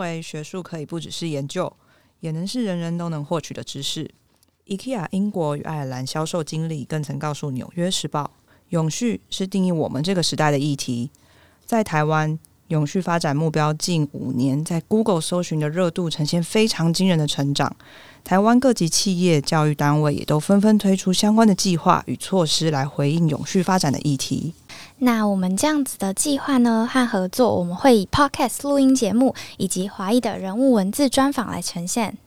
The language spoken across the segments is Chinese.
为学术可以不只是研究，也能是人人都能获取的知识。IKEA 英国与爱尔兰销售经理更曾告诉《纽约时报》，永续是定义我们这个时代的议题。在台湾，永续发展目标近五年在 Google 搜寻的热度呈现非常惊人的成长。台湾各级企业、教育单位也都纷纷推出相关的计划与措施来回应永续发展的议题。那我们这样子的计划呢和合作，我们会以 Podcast 录音节目以及华裔的人物文字专访来呈现。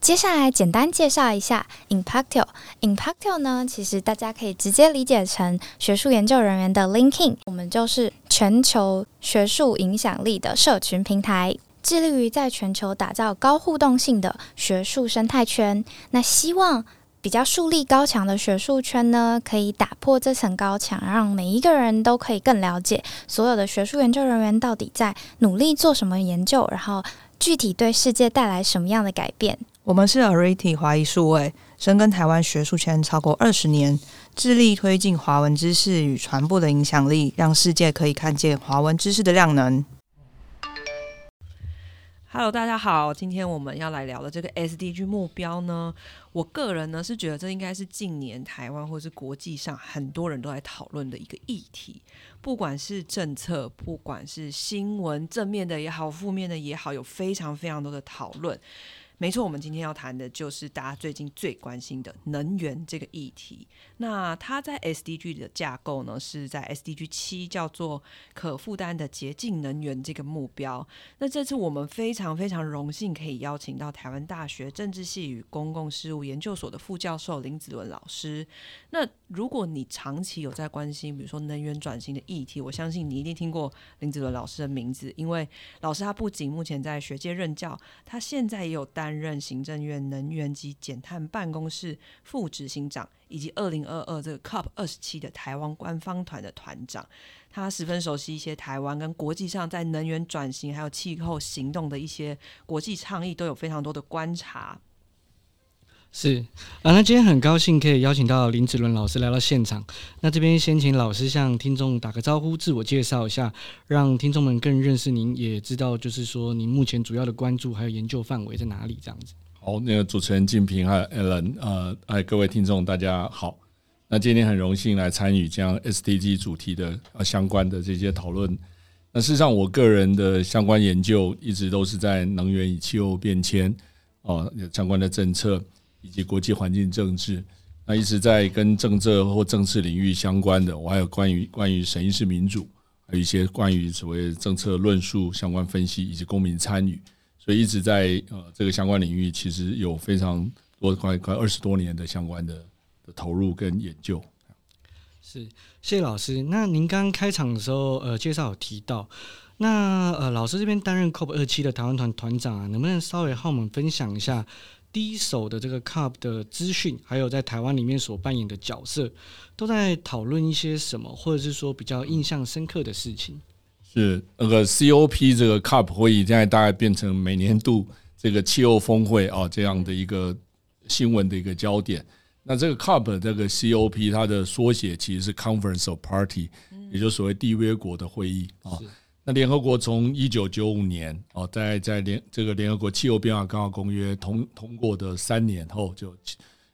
接下来简单介绍一下 Impactio。Impactio 呢，其实大家可以直接理解成学术研究人员的 linking。我们就是全球学术影响力的社群平台，致力于在全球打造高互动性的学术生态圈。那希望比较树立高墙的学术圈呢，可以打破这层高墙，让每一个人都可以更了解所有的学术研究人员到底在努力做什么研究，然后具体对世界带来什么样的改变。我们是 Arity 华裔数位，深耕台湾学术圈超过二十年，致力推进华文知识与传播的影响力，让世界可以看见华文知识的量能。Hello，大家好，今天我们要来聊的这个 SDG 目标呢，我个人呢是觉得这应该是近年台湾或是国际上很多人都在讨论的一个议题，不管是政策，不管是新闻正面的也好，负面的也好，有非常非常多的讨论。没错，我们今天要谈的就是大家最近最关心的能源这个议题。那它在 SDG 的架构呢，是在 SDG 七叫做可负担的洁净能源这个目标。那这次我们非常非常荣幸可以邀请到台湾大学政治系与公共事务研究所的副教授林子伦老师。那如果你长期有在关心，比如说能源转型的议题，我相信你一定听过林子伦老师的名字，因为老师他不仅目前在学界任教，他现在也有。担任行政院能源及减碳办公室副执行长，以及二零二二这个 COP 二十七的台湾官方团的团长，他十分熟悉一些台湾跟国际上在能源转型还有气候行动的一些国际倡议，都有非常多的观察。是啊，那今天很高兴可以邀请到林子伦老师来到现场。那这边先请老师向听众打个招呼，自我介绍一下，让听众们更认识您，也知道就是说您目前主要的关注还有研究范围在哪里这样子。好，那个主持人静平还有，Alan，呃，哎，各位听众大家好。那今天很荣幸来参与这样 SDG 主题的呃相关的这些讨论。那事实上，我个人的相关研究一直都是在能源与气候变迁哦相关的政策。以及国际环境政治，那一直在跟政策或政治领域相关的，我还有关于关于审议式民主，还有一些关于所谓政策论述相关分析以及公民参与，所以一直在呃这个相关领域，其实有非常多快快二十多年的相关的的投入跟研究。是，谢谢老师。那您刚刚开场的时候，呃，介绍有提到，那呃，老师这边担任 COP 二七的台湾团团长啊，能不能稍微和我们分享一下？第一手的这个 CUP 的资讯，还有在台湾里面所扮演的角色，都在讨论一些什么，或者是说比较印象深刻的事情。是那个 COP 这个 CUP 会议，现在大概变成每年度这个气候峰会啊这样的一个新闻的一个焦点。那这个 CUP 这个 COP 它的缩写其实是 Conference of Party，也就所谓缔约国的会议啊。那联合国从一九九五年哦，在在联这个联合国气候变化纲要公约通通过的三年后，就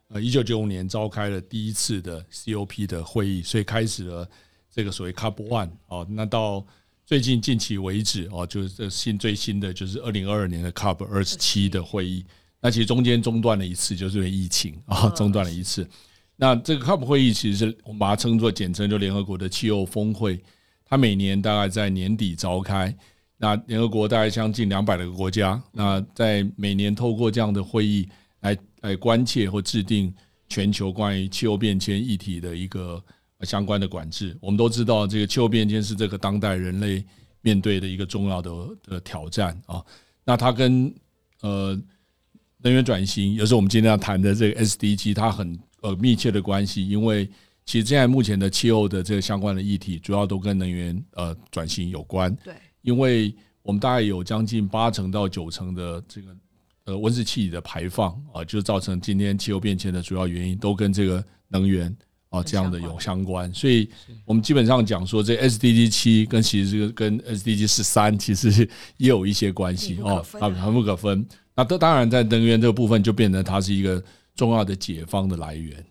呃一九九五年召开了第一次的 COP 的会议，所以开始了这个所谓 Cup One 哦。那到最近近期为止哦，就是这新最新的就是二零二二年的 Cup 二十七的会议。那其实中间中断了一次，就是因为疫情啊，中断了一次。那这个 Cup 会议其实是我们把它称作简称，就联合国的气候峰会。它每年大概在年底召开，那联合国大概将近两百个国家，那在每年透过这样的会议来来关切或制定全球关于气候变迁议题的一个相关的管制。我们都知道，这个气候变迁是这个当代人类面对的一个重要的的挑战啊。那它跟呃能源转型，也是我们今天要谈的这个 SDG，它很呃密切的关系，因为。其实现在目前的气候的这个相关的议题，主要都跟能源呃转型有关。对，因为我们大概有将近八成到九成的这个呃温室气体的排放啊，就造成今天气候变迁的主要原因，都跟这个能源啊哦，这样的有相关，所以我们基本上讲说，这 SDG 七跟其实这个跟 SDG 十三其实也有一些关系哦，密不可分啊啊，很不可分。那当当然在能源这个部分就变成它是一个重要的解方的来源。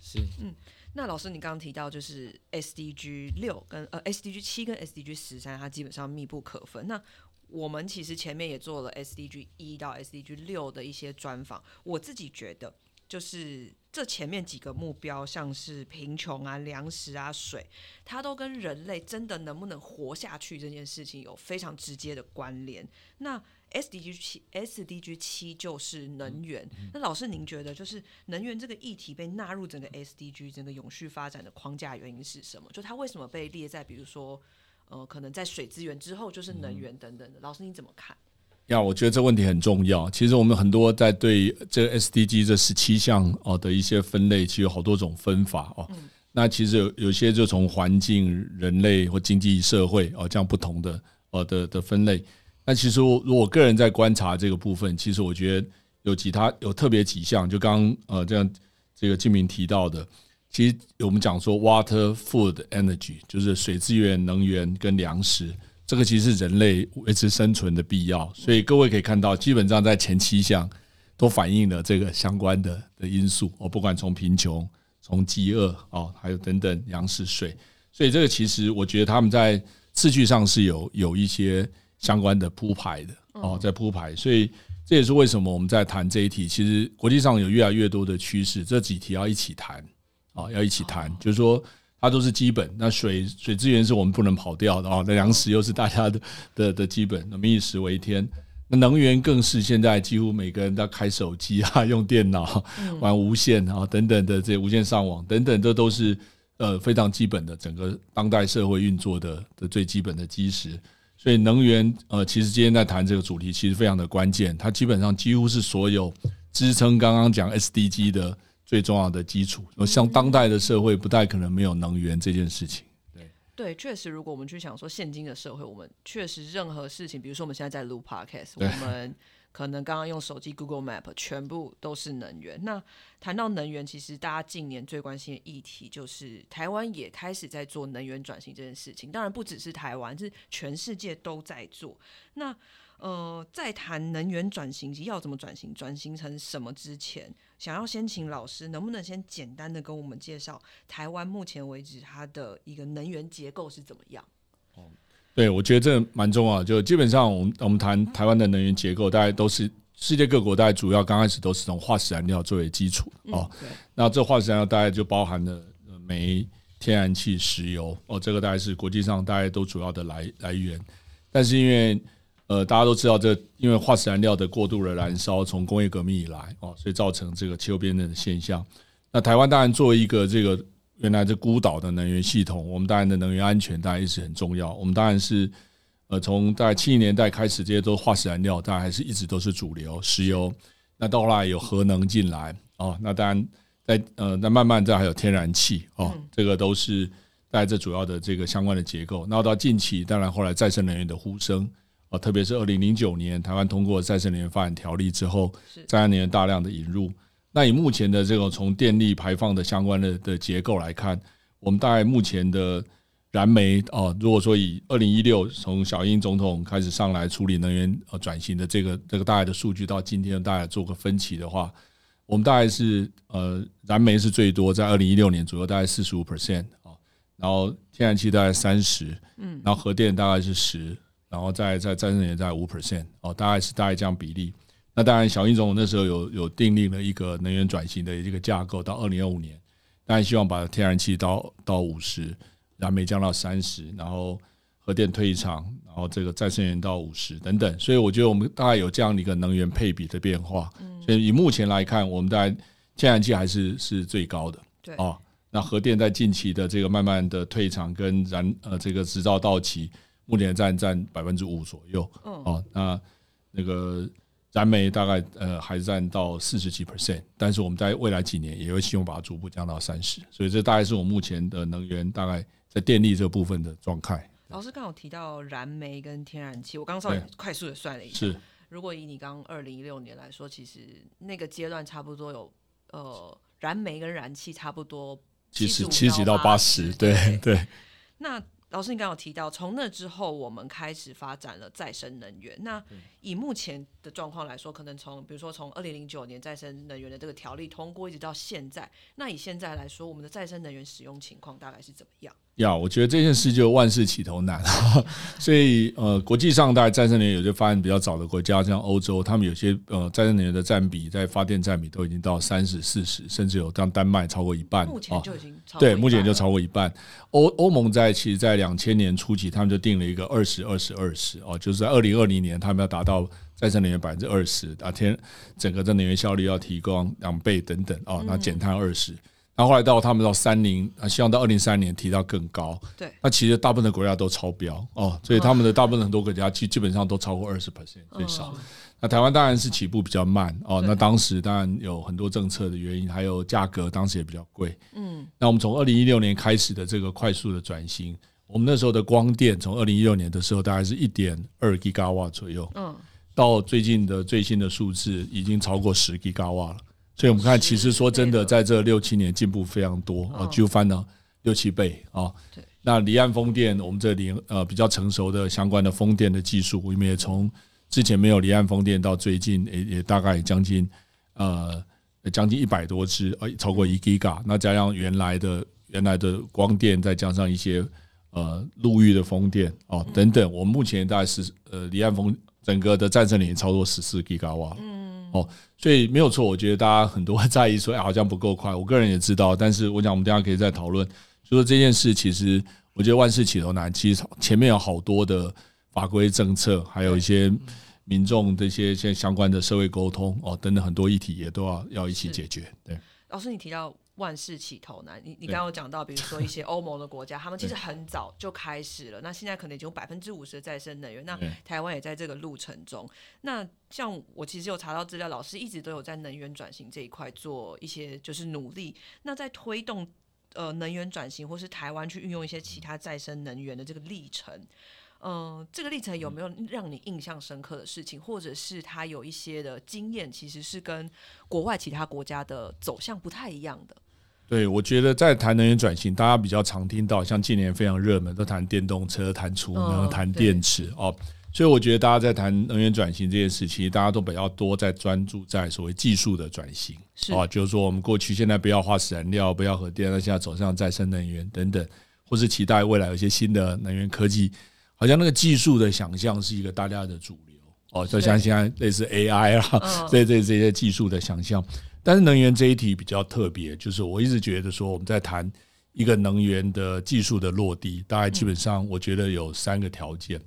是嗯那老师，你刚刚提到就是 SDG 六跟呃 SDG 七跟 SDG 十三，它基本上密不可分。那我们其实前面也做了 SDG 一到 SDG 六的一些专访，我自己觉得就是这前面几个目标，像是贫穷啊、粮食啊、水，它都跟人类真的能不能活下去这件事情有非常直接的关联。那 SDG 七 SDG 七就是能源。那老师，您觉得就是能源这个议题被纳入整个 SDG 整个永续发展的框架原因是什么？就它为什么被列在比如说呃，可能在水资源之后就是能源等等的？老师你怎么看？呀，我觉得这问题很重要。其实我们很多在对这个 SDG 这十七项哦的一些分类，其实有好多种分法哦。那其实有有些就从环境、人类或经济社会哦这样不同的哦的的分类。那其实我我个人在观察这个部分，其实我觉得有其他有特别几项，就刚刚呃这样这个金明提到的，其实我们讲说 water、food、energy，就是水资源、能源跟粮食。这个其实是人类维持生存的必要，所以各位可以看到，基本上在前七项都反映了这个相关的的因素哦，不管从贫穷、从饥饿哦，还有等等粮食、税，所以这个其实我觉得他们在次序上是有有一些相关的铺排的哦，在铺排，所以这也是为什么我们在谈这一题，其实国际上有越来越多的趋势，这几题要一起谈啊，要一起谈，就是说。它都是基本，那水水资源是我们不能跑掉的啊。那粮食又是大家的的的基本，那民以食为天。那能源更是现在几乎每个人都开手机啊、用电脑、玩无线啊等等的这些无线上网等等，这都是呃非常基本的整个当代社会运作的的最基本的基石。所以能源呃，其实今天在谈这个主题，其实非常的关键。它基本上几乎是所有支撑刚刚讲 SDG 的。最重要的基础，像当代的社会不太可能没有能源这件事情。对，确实，如果我们去想说现今的社会，我们确实任何事情，比如说我们现在在录 podcast，我们可能刚刚用手机 Google Map，全部都是能源。那谈到能源，其实大家近年最关心的议题就是台湾也开始在做能源转型这件事情。当然不只是台湾，是全世界都在做。那呃，在谈能源转型及要怎么转型，转型成什么之前，想要先请老师，能不能先简单的跟我们介绍台湾目前为止它的一个能源结构是怎么样？哦对，我觉得这蛮重要的。就基本上，我们我们谈台湾的能源结构，大概都是世界各国大概主要刚开始都是从化石燃料作为基础哦。对，那这化石燃料大概就包含了呃煤、天然气、石油哦，这个大概是国际上大概都主要的来来源。但是因为呃大家都知道这，因为化石燃料的过度的燃烧，从工业革命以来哦，所以造成这个气候变暖的现象。那台湾当然作为一个这个原来这孤岛的能源系统，我们当然的能源安全当然一直很重要。我们当然是呃从大概七零年代开始，这些都是化石燃料，当然还是一直都是主流石油。那到后来有核能进来哦，那当然在呃那慢慢再还有天然气哦，这个都是大概这主要的这个相关的结构。那到近期，当然后来再生能源的呼声啊，特别是二零零九年台湾通过再生能源发展条例之后，是再生能源大量的引入。那以目前的这个从电力排放的相关的的结构来看，我们大概目前的燃煤哦，如果说以二零一六从小英总统开始上来处理能源呃转型的这个这个大概的数据，到今天大概做个分歧的话，我们大概是呃燃煤是最多，在二零一六年左右大概四十五 percent 啊，然后天然气大概三十，嗯，然后核电大概是十，然后再再再生能源在五 percent 哦，大概是大概这样比例。那当然，小英总统那时候有有订立了一个能源转型的一个架构，到二零二五年，当然希望把天然气到到五十，燃煤降到三十，然后核电退场，然后这个再生能源到五十等等。所以我觉得我们大概有这样的一个能源配比的变化。所以以目前来看，我们大概天然气还是是最高的。对哦，那核电在近期的这个慢慢的退场跟燃呃这个执照到期，目前占占百分之五左右。嗯哦，那那个燃煤大概呃还占到四十几 percent，但是我们在未来几年也会希望把它逐步降到三十，所以这大概是我目前的能源大概在电力这部分的状态。老师刚好提到燃煤跟天然气，我刚刚稍微快速的算了一下，是如果以你刚二零一六年来说，其实那个阶段差不多有呃燃煤跟燃气差不多七十七十几到八十，对对。那老师，你刚刚有提到，从那之后我们开始发展了再生能源。那以目前的状况来说，可能从比如说从二零零九年再生能源的这个条例通过，一直到现在，那以现在来说，我们的再生能源使用情况大概是怎么样？呀，我觉得这件事就万事起头难，所以呃，国际上大概再生能源有些发展比较早的国家，像欧洲，他们有些呃再生能源的占比在发电占比都已经到三十四十，甚至有像丹麦超过一半目前就已经对，目前就超过一半。欧欧盟在其实，在两千年初期，他们就定了一个二十二十二十哦，就是在二零二零年，他们要达到再生能源百分之二十啊，天整个的能源效率要提高两倍等等哦，那减碳二十。然后后来到他们到三零啊，希望到二零三年提到更高。对那其实大部分的国家都超标哦，所以他们的大部分很多国家基基本上都超过二十 percent 最少。那台湾当然是起步比较慢哦，那当时当然有很多政策的原因，还有价格当时也比较贵。嗯，那我们从二零一六年开始的这个快速的转型，我们那时候的光电从二零一六年的时候大概是一点二 g 瓦瓦左右，嗯，到最近的最新的数字已经超过十 g 瓦了。所以我们看，其实说真的，在这六七年进步非常多啊，就翻了六七倍啊对。那离岸风电，我们这里呃比较成熟的相关的风电的技术，我们也从之前没有离岸风电到最近也也大概将近呃将近一百多只，呃超过一 giga，那加上原来的原来的光电，再加上一些呃陆域的风电哦等等，我们目前大概是呃离岸风整个的战胜力超过十四 giga 瓦，嗯哦，所以没有错，我觉得大家很多会 在意说，哎，好像不够快，我个人也知道，但是我想我们等下可以再讨论，就说这件事其实我觉得万事起头难，其实前面有好多的法规政策，还有一些民众这些些相关的社会沟通哦等等很多议题也都要要一起解决，对。老师，你提到万事起头难，你你刚刚有讲到，比如说一些 欧盟的国家，他们其实很早就开始了，那现在可能已经有百分之五十的再生能源，那台湾也在这个路程中。那像我其实有查到资料，老师一直都有在能源转型这一块做一些就是努力。那在推动呃能源转型，或是台湾去运用一些其他再生能源的这个历程。嗯、这个历程有没有让你印象深刻的事情，或者是他有一些的经验，其实是跟国外其他国家的走向不太一样的？对，我觉得在谈能源转型，大家比较常听到，像近年非常热门，都谈电动车、谈储能、嗯谈电池哦。所以我觉得大家在谈能源转型这件事，其实大家都比较多在专注在所谓技术的转型是哦，就是说我们过去现在不要化石燃料，不要核电，那现在走向再生能源等等，或是期待未来有一些新的能源科技，好像那个技术的想象是一个大家的主流哦，就像现在类似 AI 啦，嗯这这这些技术的想象。但是能源这一题比较特别，就是我一直觉得说我们在谈一个能源的技术的落地，大概基本上我觉得有三个条件。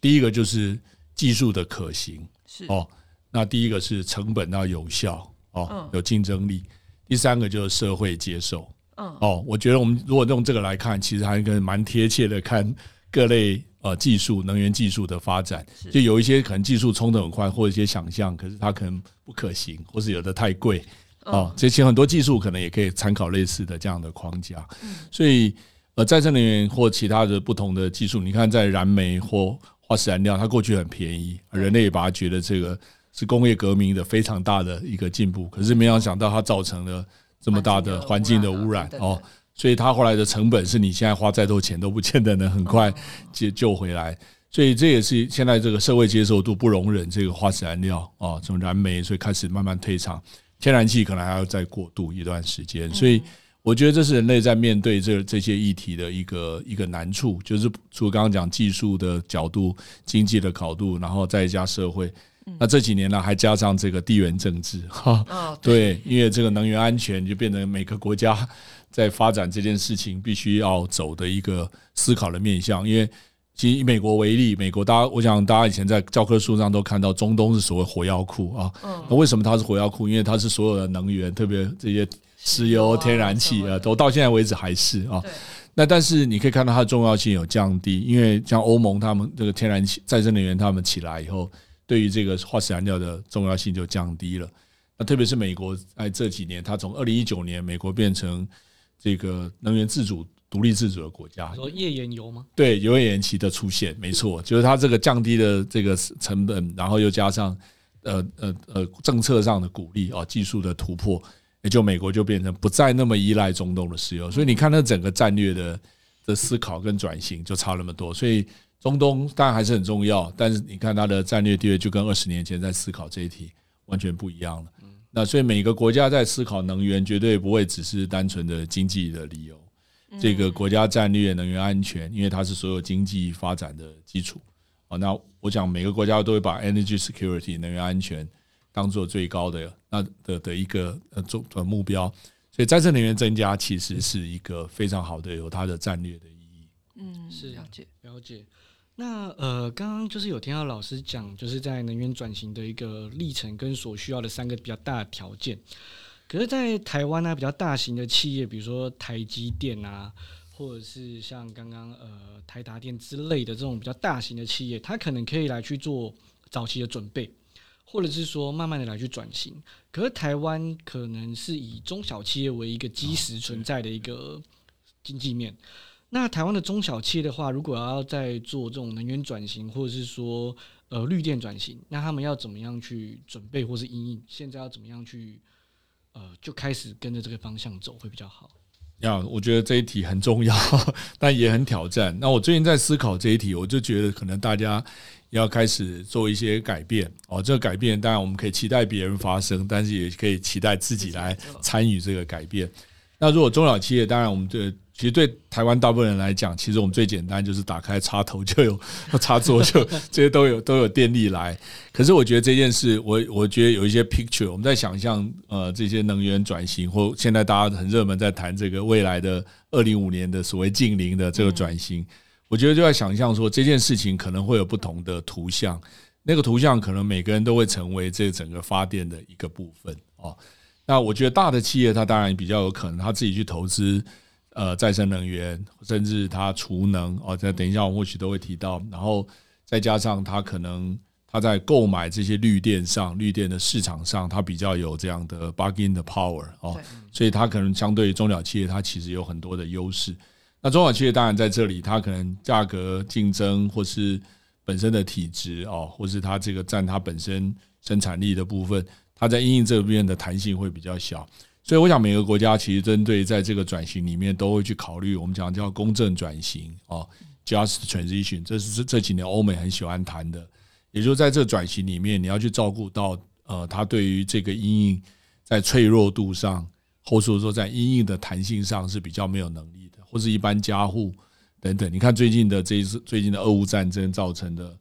第一个就是技术的可行是哦，那第一个是成本要有效哦嗯，有竞争力。第三个就是社会接受嗯哦。我觉得我们如果用这个来看，其实还跟蛮贴切的看各类呃技术能源技术的发展。就有一些可能技术冲得很快，或者一些想象，可是它可能不可行，或是有的太贵哦。这些很多技术可能也可以参考类似的这样的框架。所以呃，再生能源或其他的不同的技术，你看在燃煤或化石燃料，它过去很便宜，人类也把它觉得这个是工业革命的非常大的一个进步，可是没有想到它造成了这么大的环境的污染啊哦。，所以它后来的成本是你现在花再多钱都不见得能很快哦救救回来。所以这也是现在这个社会接受度不容忍这个化石燃料啊，这种燃煤，所以开始慢慢退场。天然气可能还要再过渡一段时间，所以我觉得这是人类在面对这这些议题的一个一个难处，就是除了刚刚讲技术的角度、经济的角度，然后再加社会。那这几年呢，还加上这个地缘政治，哈，哦，对，因为这个能源安全就变成每个国家在发展这件事情必须要走的一个思考的面向。因为其实以美国为例，美国大家我想大家以前在教科书上都看到，中东是所谓火药库啊。嗯那为什么它是火药库？因为它是所有的能源，特别这些石油、啊天然气啊，都到现在为止还是啊。对，那但是你可以看到它的重要性有降低，因为像欧盟他们这个天然气再生能源他们起来以后，对于这个化石燃料的重要性就降低了。那特别是美国在这几年，它从二零一九年美国变成这个能源自主、独立自主的国家，说页岩油吗？对油页岩气的出现，没错，就是它这个降低的这个成本，然后又加上呃呃呃政策上的鼓励啊，技术的突破，也就美国就变成不再那么依赖中东的石油。所以你看，它整个战略的的思考跟转型就差那么多。所以中东当然还是很重要，但是你看它的战略地位就跟二十年前在思考这一题完全不一样了。那所以每个国家在思考能源，绝对不会只是单纯的经济的理由。这个国家战略、能源安全，因为它是所有经济发展的基础。哦，那我讲每个国家都会把 energy security 能源安全当做最高的那的的一个呃重的目标。所以再生能源增加其实是一个非常好的有它的战略的意义。嗯，是了解。了解。那呃，刚刚就是有听到老师讲，就是在能源转型的一个历程跟所需要的三个比较大的条件。可是，在台湾呢，比较大型的企业，比如说台积电啊，或者是像刚刚呃台达电之类的这种比较大型的企业，它可能可以来去做早期的准备，或者是说慢慢的来去转型。可是台湾可能是以中小企业为一个基石存在的一个经济面。那台湾的中小企业的话，如果要在做这种能源转型，或者是说呃绿电转型，那他们要怎么样去准备，或是应应？现在要怎么样去？呃，就开始跟着这个方向走会比较好。呀，我觉得这一题很重要，但也很挑战。那我最近在思考这一题，我就觉得可能大家要开始做一些改变哦。这个改变当然我们可以期待别人发生，但是也可以期待自己来参与这个改变。那如果中小企业，当然我们对。其实对台湾大部分人来讲，其实我们最简单就是打开插头就有 插座，就这些都有 都有电力来。可是我觉得这件事，我我觉得有一些 picture，我们在想象呃这些能源转型，或现在大家很热门在谈这个未来的二零五年的所谓近零的这个转型，我觉得就在想象说这件事情可能会有不同的图像，那个图像可能每个人都会成为这整个发电的一个部分哦。那我觉得大的企业它当然比较有可能他自己去投资。呃，再生能源，甚至它储能哦，这等一下我们或许都会提到。然后再加上它可能它在购买这些绿电上，绿电的市场上，它比较有这样的 bargain 的 power 哦，所以它可能相对于中小企业，它其实有很多的优势。那中小企业当然在这里，它可能价格竞争，或是本身的体质哦，或是它这个占它本身生产力的部分，它在应用这边的弹性会比较小。所以我想，每个国家其实针对在这个转型里面，都会去考虑我们讲叫公正转型哦，just transition，这是这这几年欧美很喜欢谈的。也就在这转型里面，你要去照顾到呃，它对于这个阴影在脆弱度上，或者说在阴影的弹性上是比较没有能力的，或是一般家户等等。你看最近的这一次最近的俄乌战争造成的。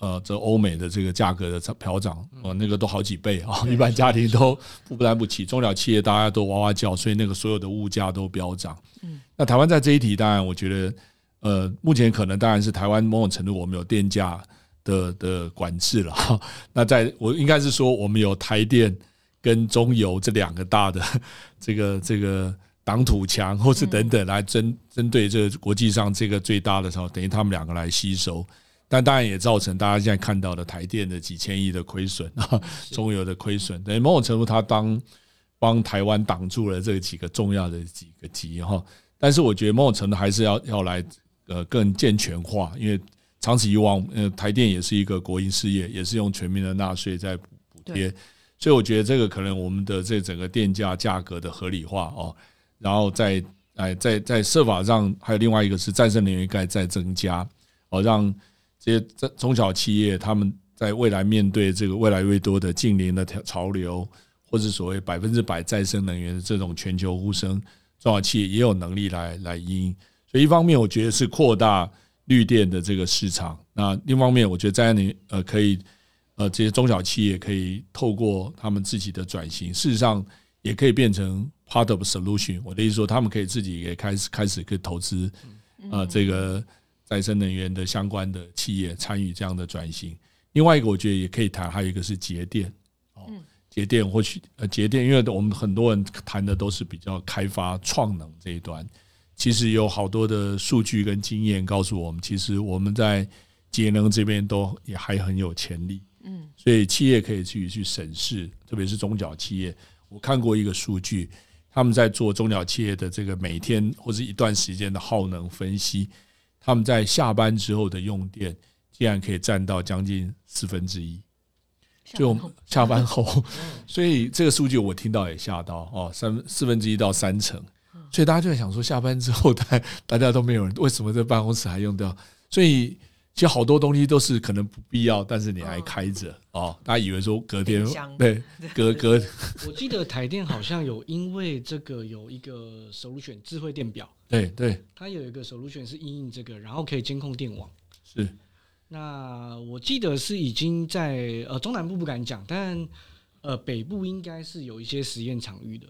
呃，这欧美的这个价格的调涨，呃，那个都好几倍啊，一般家庭都负担不起，中小企业大家都哇哇叫，所以那个所有的物价都飙涨。嗯，那台湾在这一题，当然我觉得，呃，目前可能当然是台湾某种程度我们有电价的的管制了。那在我应该是说，我们有台电跟中油这两个大的 这个这个挡土墙，或是等等来针针对这个国际上这个最大的时候，等于他们两个来吸收。但当然也造成大家现在看到的台电的几千亿的亏损 啊，中油的亏损，等于某种程度它当帮台湾挡住了这几个重要的几个级哈。但是我觉得某种程度还是要要来呃更健全化，因为长此以往，呃台电也是一个国营事业，也是用全民的纳税在补贴，所以我觉得这个可能我们的这整个电价价格的合理化哦，然后再哎在在设法上还有另外一个是再生能源该再增加哦让。这些中中小企业，他们在未来面对这个越来越多的近邻的潮流，或者所谓百分之百再生能源的这种全球呼声，中小企业也有能力来来应。所以一方面，我觉得是扩大绿电的这个市场；那另一方面，我觉得在你呃可以呃这些中小企业可以透过他们自己的转型，事实上也可以变成 part of solution。我的意思说，他们可以自己也开始开始可以投资啊这个。再生能源的相关的企业参与这样的转型，另外一个我觉得也可以谈，还有一个是节电。哦，节电或许呃节电，因为我们很多人谈的都是比较开发创能这一端，其实有好多的数据跟经验告诉我们，其实我们在节能这边都也还很有潜力，嗯，所以企业可以去去审视，特别是中小企业，我看过一个数据，他们在做中小企业的这个每天或者一段时间的耗能分析。他们在下班之后的用电，竟然可以占到将近四分之一，就下班后，所以这个数据我听到也吓到哦，三四分之一到三成，所以大家就在想说，下班之后大大家都没有人，为什么在办公室还用掉？所以其实好多东西都是可能不必要，但是你还开着哦，大家以为说隔天 对隔隔，我记得台电好像有因为这个有一个 solution 智慧电表，对对，它有一个 solution 是因应这个，然后可以监控电网是。那我记得是已经在呃中南部不敢讲，但呃北部应该是有一些实验场域的。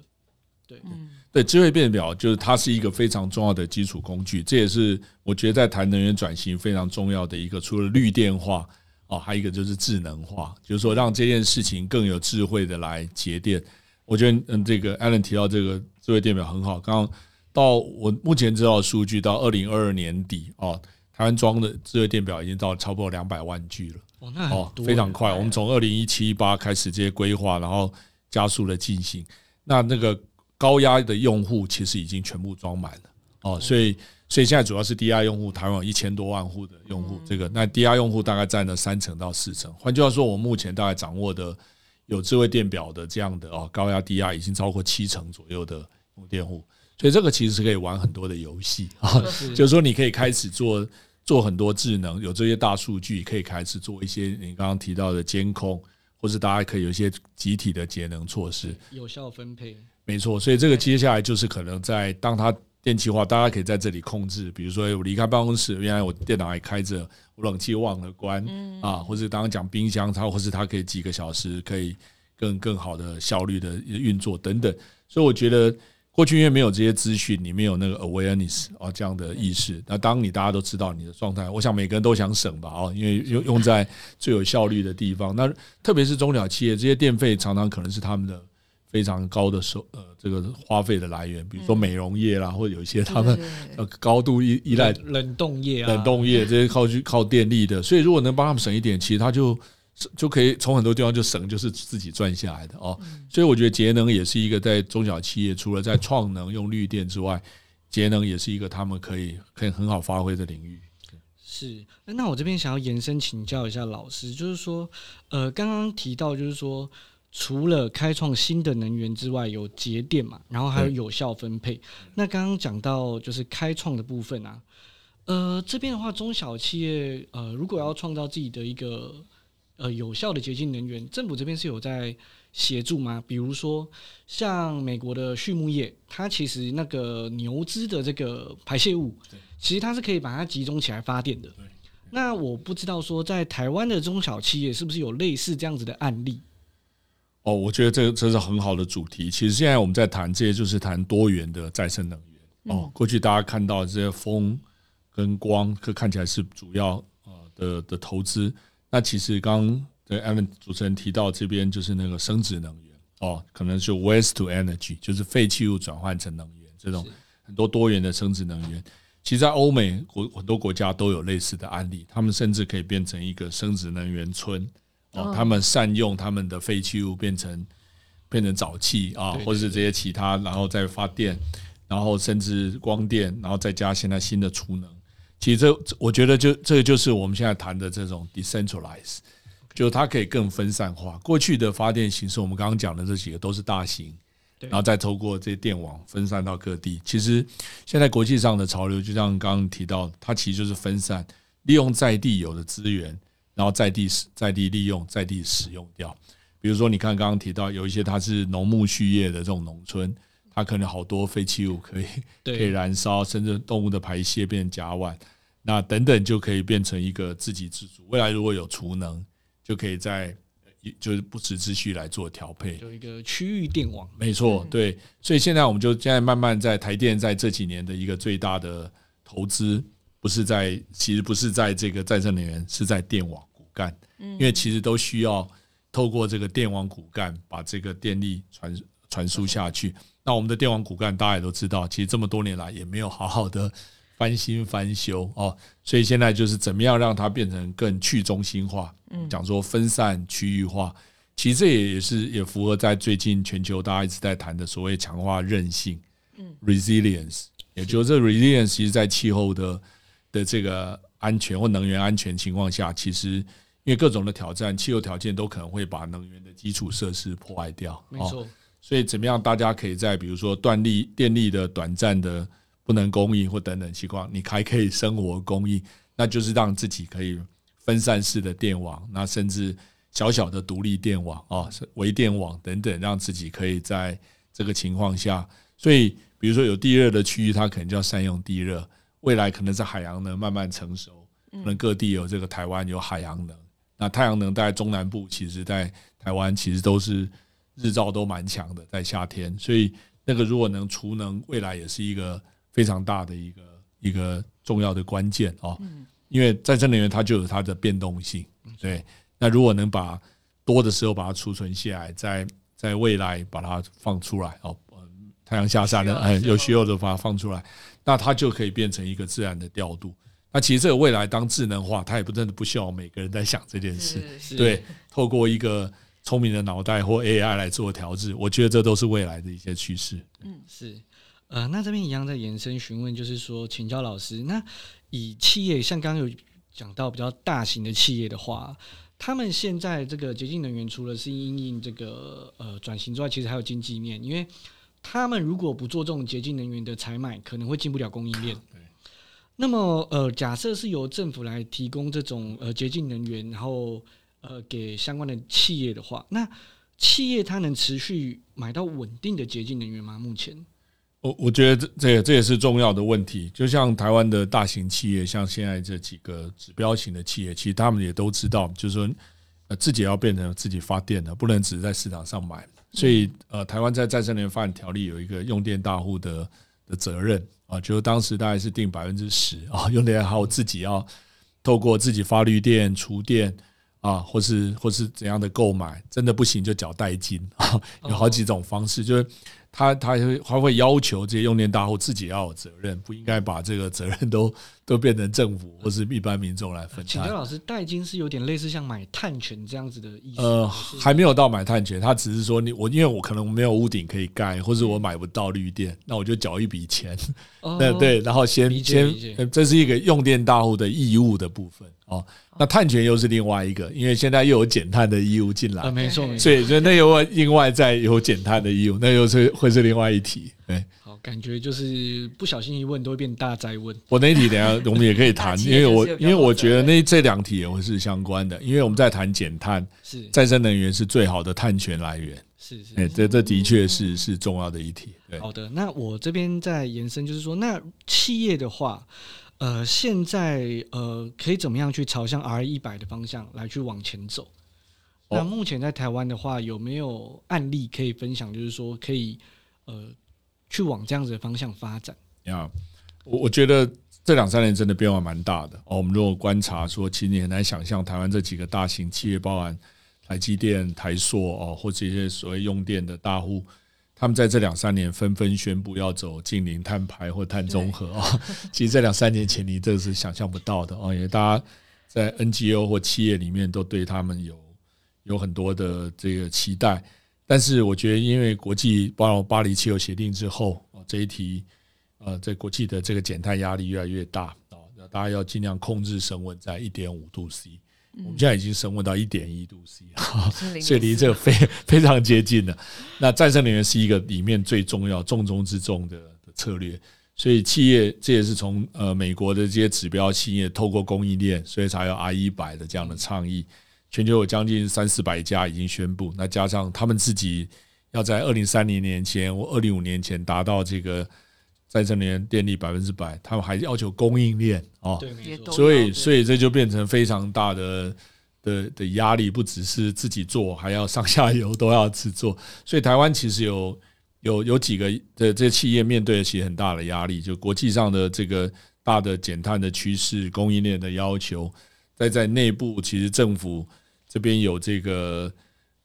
对，嗯对，智慧变表就是它是一个非常重要的基础工具，这也是我觉得在谈能源转型非常重要的一个。除了绿电化哦，还有一个就是智能化，就是说让这件事情更有智慧的来节电。我觉得嗯，这个 Allen 提到这个智慧电表很好。刚刚到我目前知道的数据，到二零二二年底哦。台湾装的智慧电表已经到超过两百万具了，哦，那哦非常快。我们从二零一七八开始这些规划，然后加速的进行。那那个高压的用户其实已经全部装满了哦，所以所以现在主要是低压用户，台湾有一千多万户的用户，这个那低压用户大概占了三成到四成。换句话说，我目前大概掌握的有智慧电表的这样的哦高压低压已经超过七成左右的用电户。所以这个其实是可以玩很多的游戏啊，就是说你可以开始做做很多智能，有这些大数据，可以开始做一些你刚刚提到的监控，或是大家可以有一些集体的节能措施，有效分配。没错，所以这个接下来就是可能在当它电气化，大家可以在这里控制，比如说我离开办公室，原来我电脑还开着，我冷气忘了关啊，或者刚刚讲冰箱，它或是它可以几个小时可以更更好的效率的运作等等，所以我觉得。过去因为没有这些资讯，你没有那个 awareness 啊这样的意识。那当你大家都知道你的状态，我想每个人都想省吧啊，因为用用在最有效率的地方。那特别是中小企业，这些电费常常可能是他们的非常高的收呃这个花费的来源，比如说美容业啦，或者有一些他们呃高度依依赖冷冻业啊，冷冻业这些靠去靠电力的。所以如果能帮他们省一点，其实他就。就可以从很多地方就省，就是自己赚下来的哦。所以我觉得节能也是一个在中小企业，除了在创能用绿电之外，节能也是一个他们可以可以很好发挥的领域。是，那我这边想要延伸请教一下老师，就是说，呃，刚刚提到就是说，除了开创新的能源之外，有节电嘛，然后还有有效分配。那刚刚讲到就是开创的部分啊，呃，这边的话，中小企业呃，如果要创造自己的一个呃，有效的洁净能源，政府这边是有在协助吗？比如说，像美国的畜牧业，它其实那个牛只的这个排泄物，其实它是可以把它集中起来发电的。那我不知道说，在台湾的中小企业是不是有类似这样子的案例？哦，我觉得这这是很好的主题。其实现在我们在谈这些，就是谈多元的再生能源。哦，过去大家看到这些风跟光，可看起来是主要呃的的投资。那其实刚对艾文主持人提到这边就是那个生殖能源哦，可能是 waste to energy，就是废弃物转换成能源这种很多多元的生殖能源。其实，在欧美国很多国家都有类似的案例，他们甚至可以变成一个生殖能源村哦，他们善用他们的废弃物变成变成沼气啊，或者是这些其他，然后再发电，然后甚至光电，然后再加现在新的储能。其实这我觉得就这个就是我们现在谈的这种 decentralize，就它可以更分散化。过去的发电形式，我们刚刚讲的这几个都是大型，然后再透过这些电网分散到各地。其实现在国际上的潮流，就像刚刚提到，它其实就是分散，利用在地有的资源，然后在地使在地利用，在地使用掉。比如说，你看刚刚提到有一些它是农牧畜业的这种农村。它可能好多废弃物可以 可以燃烧，甚至动物的排泄变成甲烷，那等等就可以变成一个自给自足。未来如果有储能，就可以在就是不时之需来做调配，有一个区域电网。没错，对。所以现在我们就现在慢慢在台电在这几年的一个最大的投资，不是在其实不是在这个再生能源，是在电网骨干。嗯，因为其实都需要透过这个电网骨干把这个电力传传输下去。那我们的电网骨干大家也都知道，其实这么多年来也没有好好的翻新翻修哦，所以现在就是怎么样让它变成更去中心化，嗯讲说分散区域化，其实这也也是也符合在最近全球大家一直在谈的所谓强化韧性，嗯，resilience，也就是这 resilience，其实在气候的的这个安全或能源安全情况下，其实因为各种的挑战，气候条件都可能会把能源的基础设施破坏掉。没错，所以怎么样，大家可以在比如说断力、电力的短暂的不能供应或等等情况，你还可以生活供应，那就是让自己可以分散式的电网，那甚至小小的独立电网啊，微电网等等，让自己可以在这个情况下，所以。比如说有地热的区域，它可能就要善用地热。未来可能是海洋能慢慢成熟，可能各地有这个台湾有海洋能。那太阳能在中南部，其实在台湾其实都是日照都蛮强的，在夏天。所以那个如果能储能，未来也是一个非常大的一个一个重要的关键哦。因为再生能源它就有它的变动性，对。那如果能把多的时候把它储存下来，在在未来把它放出来哦。太阳下山了，哎，有需要的把它放出来，那它就可以变成一个自然的调度。那其实这个未来当智能化，它也不真的不需要每个人在想这件事。对，透过一个聪明的脑袋或 AI 来做调制，我觉得这都是未来的一些趋势。嗯，是。呃，那这边一样在延伸询问，就是说，请教老师，那以企业像刚刚有讲到比较大型的企业的话，他们现在这个洁净能源，除了是因应这个呃转型之外，其实还有经济面，因为他们如果不做这种洁净能源的采买，可能会进不了供应链。那么，呃，假设是由政府来提供这种呃洁净能源，然后呃给相关的企业的话，那企业它能持续买到稳定的洁净能源吗？目前，我我觉得这这这也是重要的问题。就像台湾的大型企业，像现在这几个指标型的企业，其实他们也都知道，就是说呃自己要变成自己发电的，不能只在市场上买。所以，呃，台湾在再生能源发展条例有一个用电大户的的责任啊，就是当时大概是定百分之十啊，用电大户自己要透过自己发绿电、厨电啊，或是或是怎样的购买，真的不行就缴代金 啊，有好几种方式，就是。他他会他会要求这些用电大户自己要有责任，不应该把这个责任都都变成政府或是一般民众来分担。请教老师，代金是有点类似像买碳权这样子的意思？呃，还没有到买碳权，他只是说你我因为我可能没有屋顶可以盖，或者我买不到绿电，那我就缴一笔钱。对对，然后先先，这是一个用电大户的义务的部分哦。那碳权又是另外一个，因为现在又有减碳的义务进来，没错，没错所以那又另外再有减碳的义务，那又是会是另外一题。对，好，感觉就是不小心一问都会变大灾问。我那一题等下我们也可以谈，因为我因为我觉得那这两题也会是相关的，因为我们在谈减碳，是再生能源是最好的碳权来源，是是，哎，这这的确是是重要的一题。好的，那我这边再延伸，就是说，那企业的话。呃，现在呃，可以怎么样去朝向 R 一百的方向来去往前走？那目前在台湾的话，有没有案例可以分享？就是说，可以呃，去往这样子的方向发展？呀，我我觉得这两三年真的变化蛮大的哦。我们如果观察说，其实你很难想象台湾这几个大型企业，包含台积电、台塑哦，或者一些所谓用电的大户。他们在这两三年纷纷宣布要走近零碳排或碳中和啊，其实这两三年前你这是想象不到的哦，因为大家在 NGO 或企业里面都对他们有有很多的这个期待，但是我觉得因为国际包括巴黎气候协定之后啊，这一题呃，在国际的这个减碳压力越来越大啊，大家要尽量控制升温在一点五度 C。我们现在已经升温到一点一度 C 了，所以离这个非 非常接近了。那再生能源是一个里面最重要、重中之重的的策略。所以企业这也是从呃美国的这些指标企业透过供应链，所以才有 R 一百的这样的倡议。全球有将近三四百家已经宣布，那加上他们自己要在二零三零年前或二零五年前达到这个。再生能源电力百分之百，他们还要求供应链哦，所以所以这就变成非常大的的的压力，不只是自己做，还要上下游都要制作。所以台湾其实有有有几个的这些企业面对其实很大的压力，就国际上的这个大的减碳的趋势，供应链的要求，再在内部其实政府这边有这个。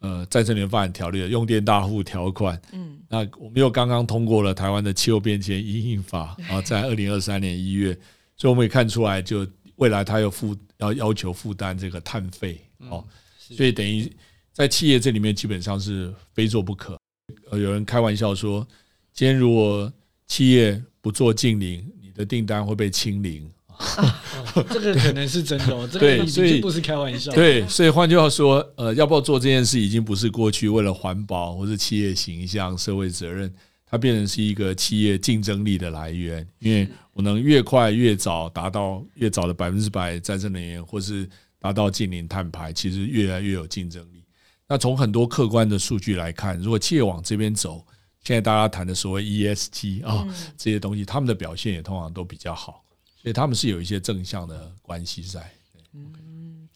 呃，再生能源发展条例的用电大户条款，嗯，那我们又刚刚通过了台湾的气候变迁因应法啊，在二零二三年一月，所以我们也看出来，就未来它有负要要求负担这个碳费哦，所以等于在企业这里面基本上是非做不可。呃，有人开玩笑说，今天如果企业不做净零，你的订单会被清零啊，这个可能是真的哦，这个所以已经不是开玩笑。对，所以换句话说，呃，要不要做这件事，已经不是过去为了环保或是企业形象、社会责任，它变成是一个企业竞争力的来源。因为我能越快越早达到越早的百分之百再生能源，或是达到近零碳排，其实越来越有竞争力。那从很多客观的数据来看，如果企业往这边走，现在大家谈的所谓 ESG 啊、这些东西，他们的表现也通常都比较好，所以他们是有一些正向的关系在。嗯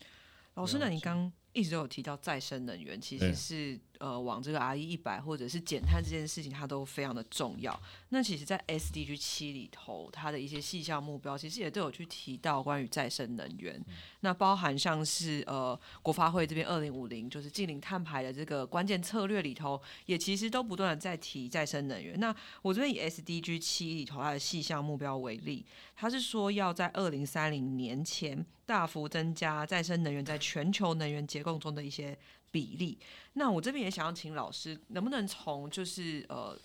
老师，那你刚一直都有提到再生能源，其实是呃往这个 RE 一百或者是减碳这件事情，它都非常的重要。那其实，在 SDG 七里头，它的一些细项目标，其实也都有去提到关于再生能源。那包含像是呃国发会这边二零五零就是近零碳排的这个关键策略里头，也其实都不断的在提再生能源。那我这边以 SDG 七里头它的细项目标为例，它是说要在二零三零年前大幅增加再生能源在全球能源结构中的一些比例。那我这边也想要请老师，能不能从就是呃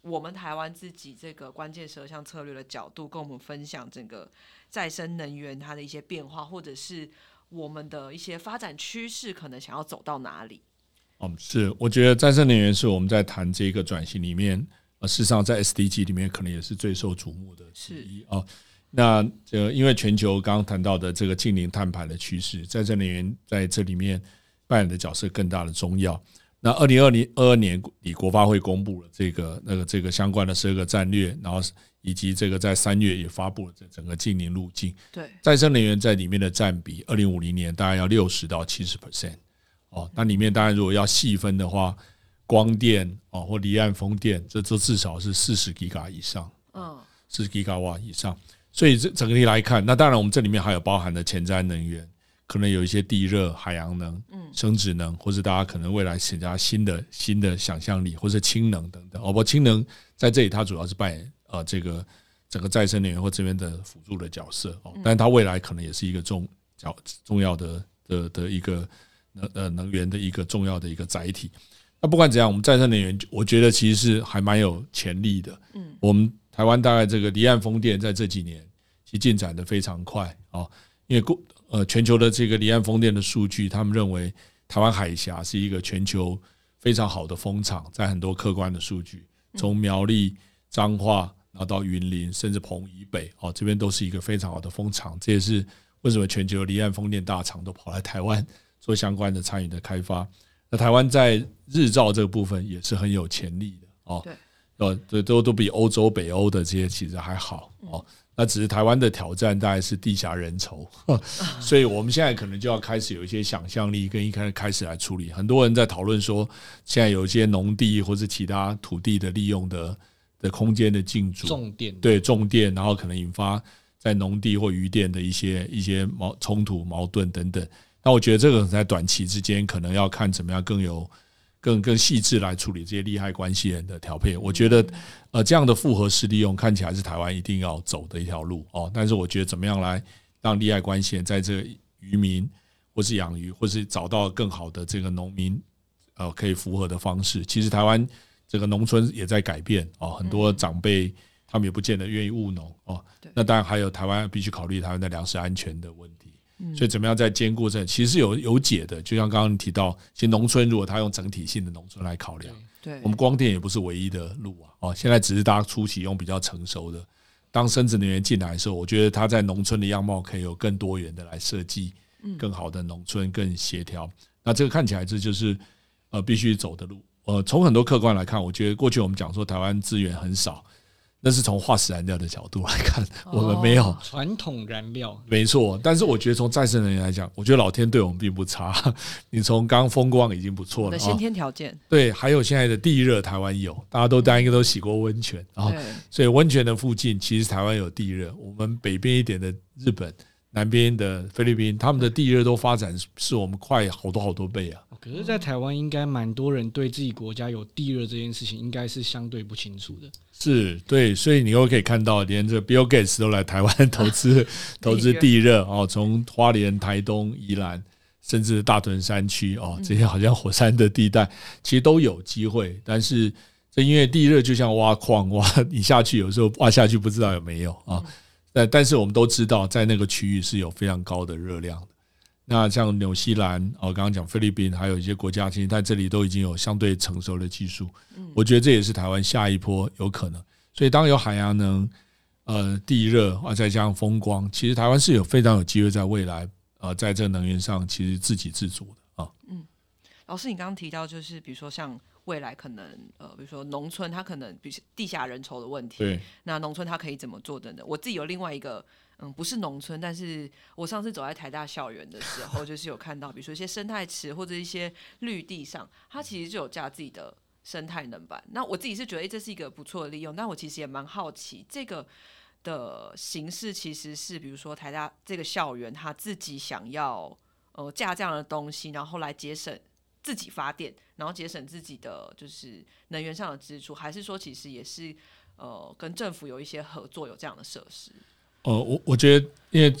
我们台湾自己这个关键十二项策略的角度，跟我们分享整个再生能源它的一些变化，或者是我们的一些发展趋势，可能想要走到哪里？嗯，是，我觉得再生能源是我们在谈这个转型里面，呃，事实上在 SDG 里面可能也是最受瞩目的之一啊。那呃，因为全球刚刚谈到的这个近零碳排的趋势，再生能源在这里面扮演的角色更大的重要。那二零二零二二年底，国发会公布了这个那个这个相关的十二个战略，然后以及这个在三月也发布了这整个近零路径。对，再生能源在里面的占比，二零五零年大概要六十到七十 percent 哦。那里面当然如果要细分的话，光电哦或离岸风电，这这至少是四十吉瓦以上，嗯，四十吉瓦以上。所以这整个体来看，那当然我们这里面还有包含的前瞻能源，可能有一些地热、海洋能、嗯、生殖能，或者大家可能未来增加新的新的想象力，或者氢能等等。哦，不，氢能在这里它主要是扮演呃这个整个再生能源或这边的辅助的角色哦，但是它未来可能也是一个重角重要的的的一个能呃能源的一个重要的一个载体。那不管怎样，我们再生能源，我觉得其实是还蛮有潜力的。嗯，我们台湾大概这个离岸风电在这几年其实进展的非常快哦，因为过呃全球的这个离岸风电的数据，他们认为台湾海峡是一个全球非常好的风场，在很多客观的数据，从苗栗、彰化，然后到云林，甚至澎以北，哦，这边都是一个非常好的风场。这也是为什么全球离岸风电大厂都跑来台湾做相关的参与的开发。那台湾在日照这个部分也是很有潜力的哦。对，呃，这，都都比欧洲、北欧的这些其实还好哦。那只是台湾的挑战大概是地狭人稠，所以我们现在可能就要开始有一些想象力，跟一开始开始来处理。很多人在讨论说，现在有一些农地或是其他土地的利用的的空间的进驻，重电对重电，然后可能引发在农地或渔电的一些一些矛冲突、矛盾等等。那我觉得这个在短期之间，可能要看怎么样更有更更细致来处理这些利害关系人的调配。我觉得，呃，这样的复合式利用看起来是台湾一定要走的一条路哦。但是我觉得怎么样来让利害关系人在这个渔民或是养鱼，或是找到更好的这个农民呃可以符合的方式。其实台湾这个农村也在改变哦，很多长辈他们也不见得愿意务农哦。那当然还有台湾必须考虑台湾的粮食安全的问题。所以怎么样在兼顾这，其实是有有解的。就像刚刚你提到，其实农村如果他用整体性的农村来考量，对，我们光电也不是唯一的路啊。哦，现在只是大家初期用比较成熟的。当生殖能源进来的时候，我觉得它在农村的样貌可以有更多元的来设计，更好的农村更协调。那这个看起来这就是呃必须走的路。呃，从很多客观来看，我觉得过去我们讲说台湾资源很少。那是从化石燃料的角度来看，我们没有传统燃料，没错。但是我觉得从再生能源来讲，我觉得老天对我们并不差。你从刚风光已经不错了，先天条件对，还有现在的地热，台湾有，大家都大家应该都洗过温泉啊，所以温泉的附近其实台湾有地热。我们北边一点的日本，南边的菲律宾，他们的地热都发展是我们快好多好多倍啊。可是，在台湾应该蛮多人对自己国家有地热这件事情，应该是相对不清楚的。是对，所以你又可以看到，连这 Bill Gates 都来台湾投资 投资地热哦，从花莲、台东、宜兰，甚至大屯山区哦，这些好像火山的地带，其实都有机会。但是，这因为地热就像挖矿挖，你下去有时候挖下去不知道有没有啊。但但是我们都知道，在那个区域是有非常高的热量的。那像纽西兰哦，刚刚讲菲律宾，还有一些国家，其实在这里都已经有相对成熟的技术。我觉得这也是台湾下一波有可能。所以当有海洋能、呃地热啊，再加上风光，其实台湾是有非常有机会在未来呃，在这能源上其实自给自足的啊。嗯，老师，你刚刚提到就是比如说像未来可能呃，比如说农村它可能比如地下人稠的问题，对，那农村它可以怎么做等等。我自己有另外一个。嗯，不是农村，但是我上次走在台大校园的时候，就是有看到，比如说一些生态池或者一些绿地上，它其实就有架自己的生态能板。那我自己是觉得，这是一个不错的利用。但我其实也蛮好奇，这个的形式其实是，比如说台大这个校园，他自己想要呃架这样的东西，然后来节省自己发电，然后节省自己的就是能源上的支出，还是说其实也是呃跟政府有一些合作，有这样的设施？呃，我我觉得，因为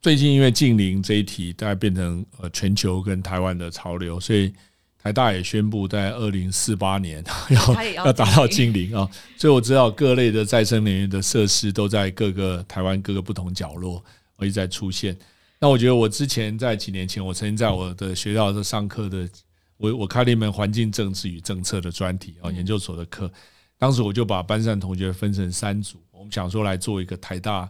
最近因为近邻这一题，大概变成呃全球跟台湾的潮流，所以台大也宣布在二零四八年 要要达到近邻啊。所以我知道各类的再生能源的设施都在各个台湾各个不同角落一直在出现。那我觉得我之前在几年前，我曾经在我的学校的上课的，我我开了一门环境政治与政策的专题啊，研究所的课。当时我就把班上同学分成三组，我们想说来做一个台大。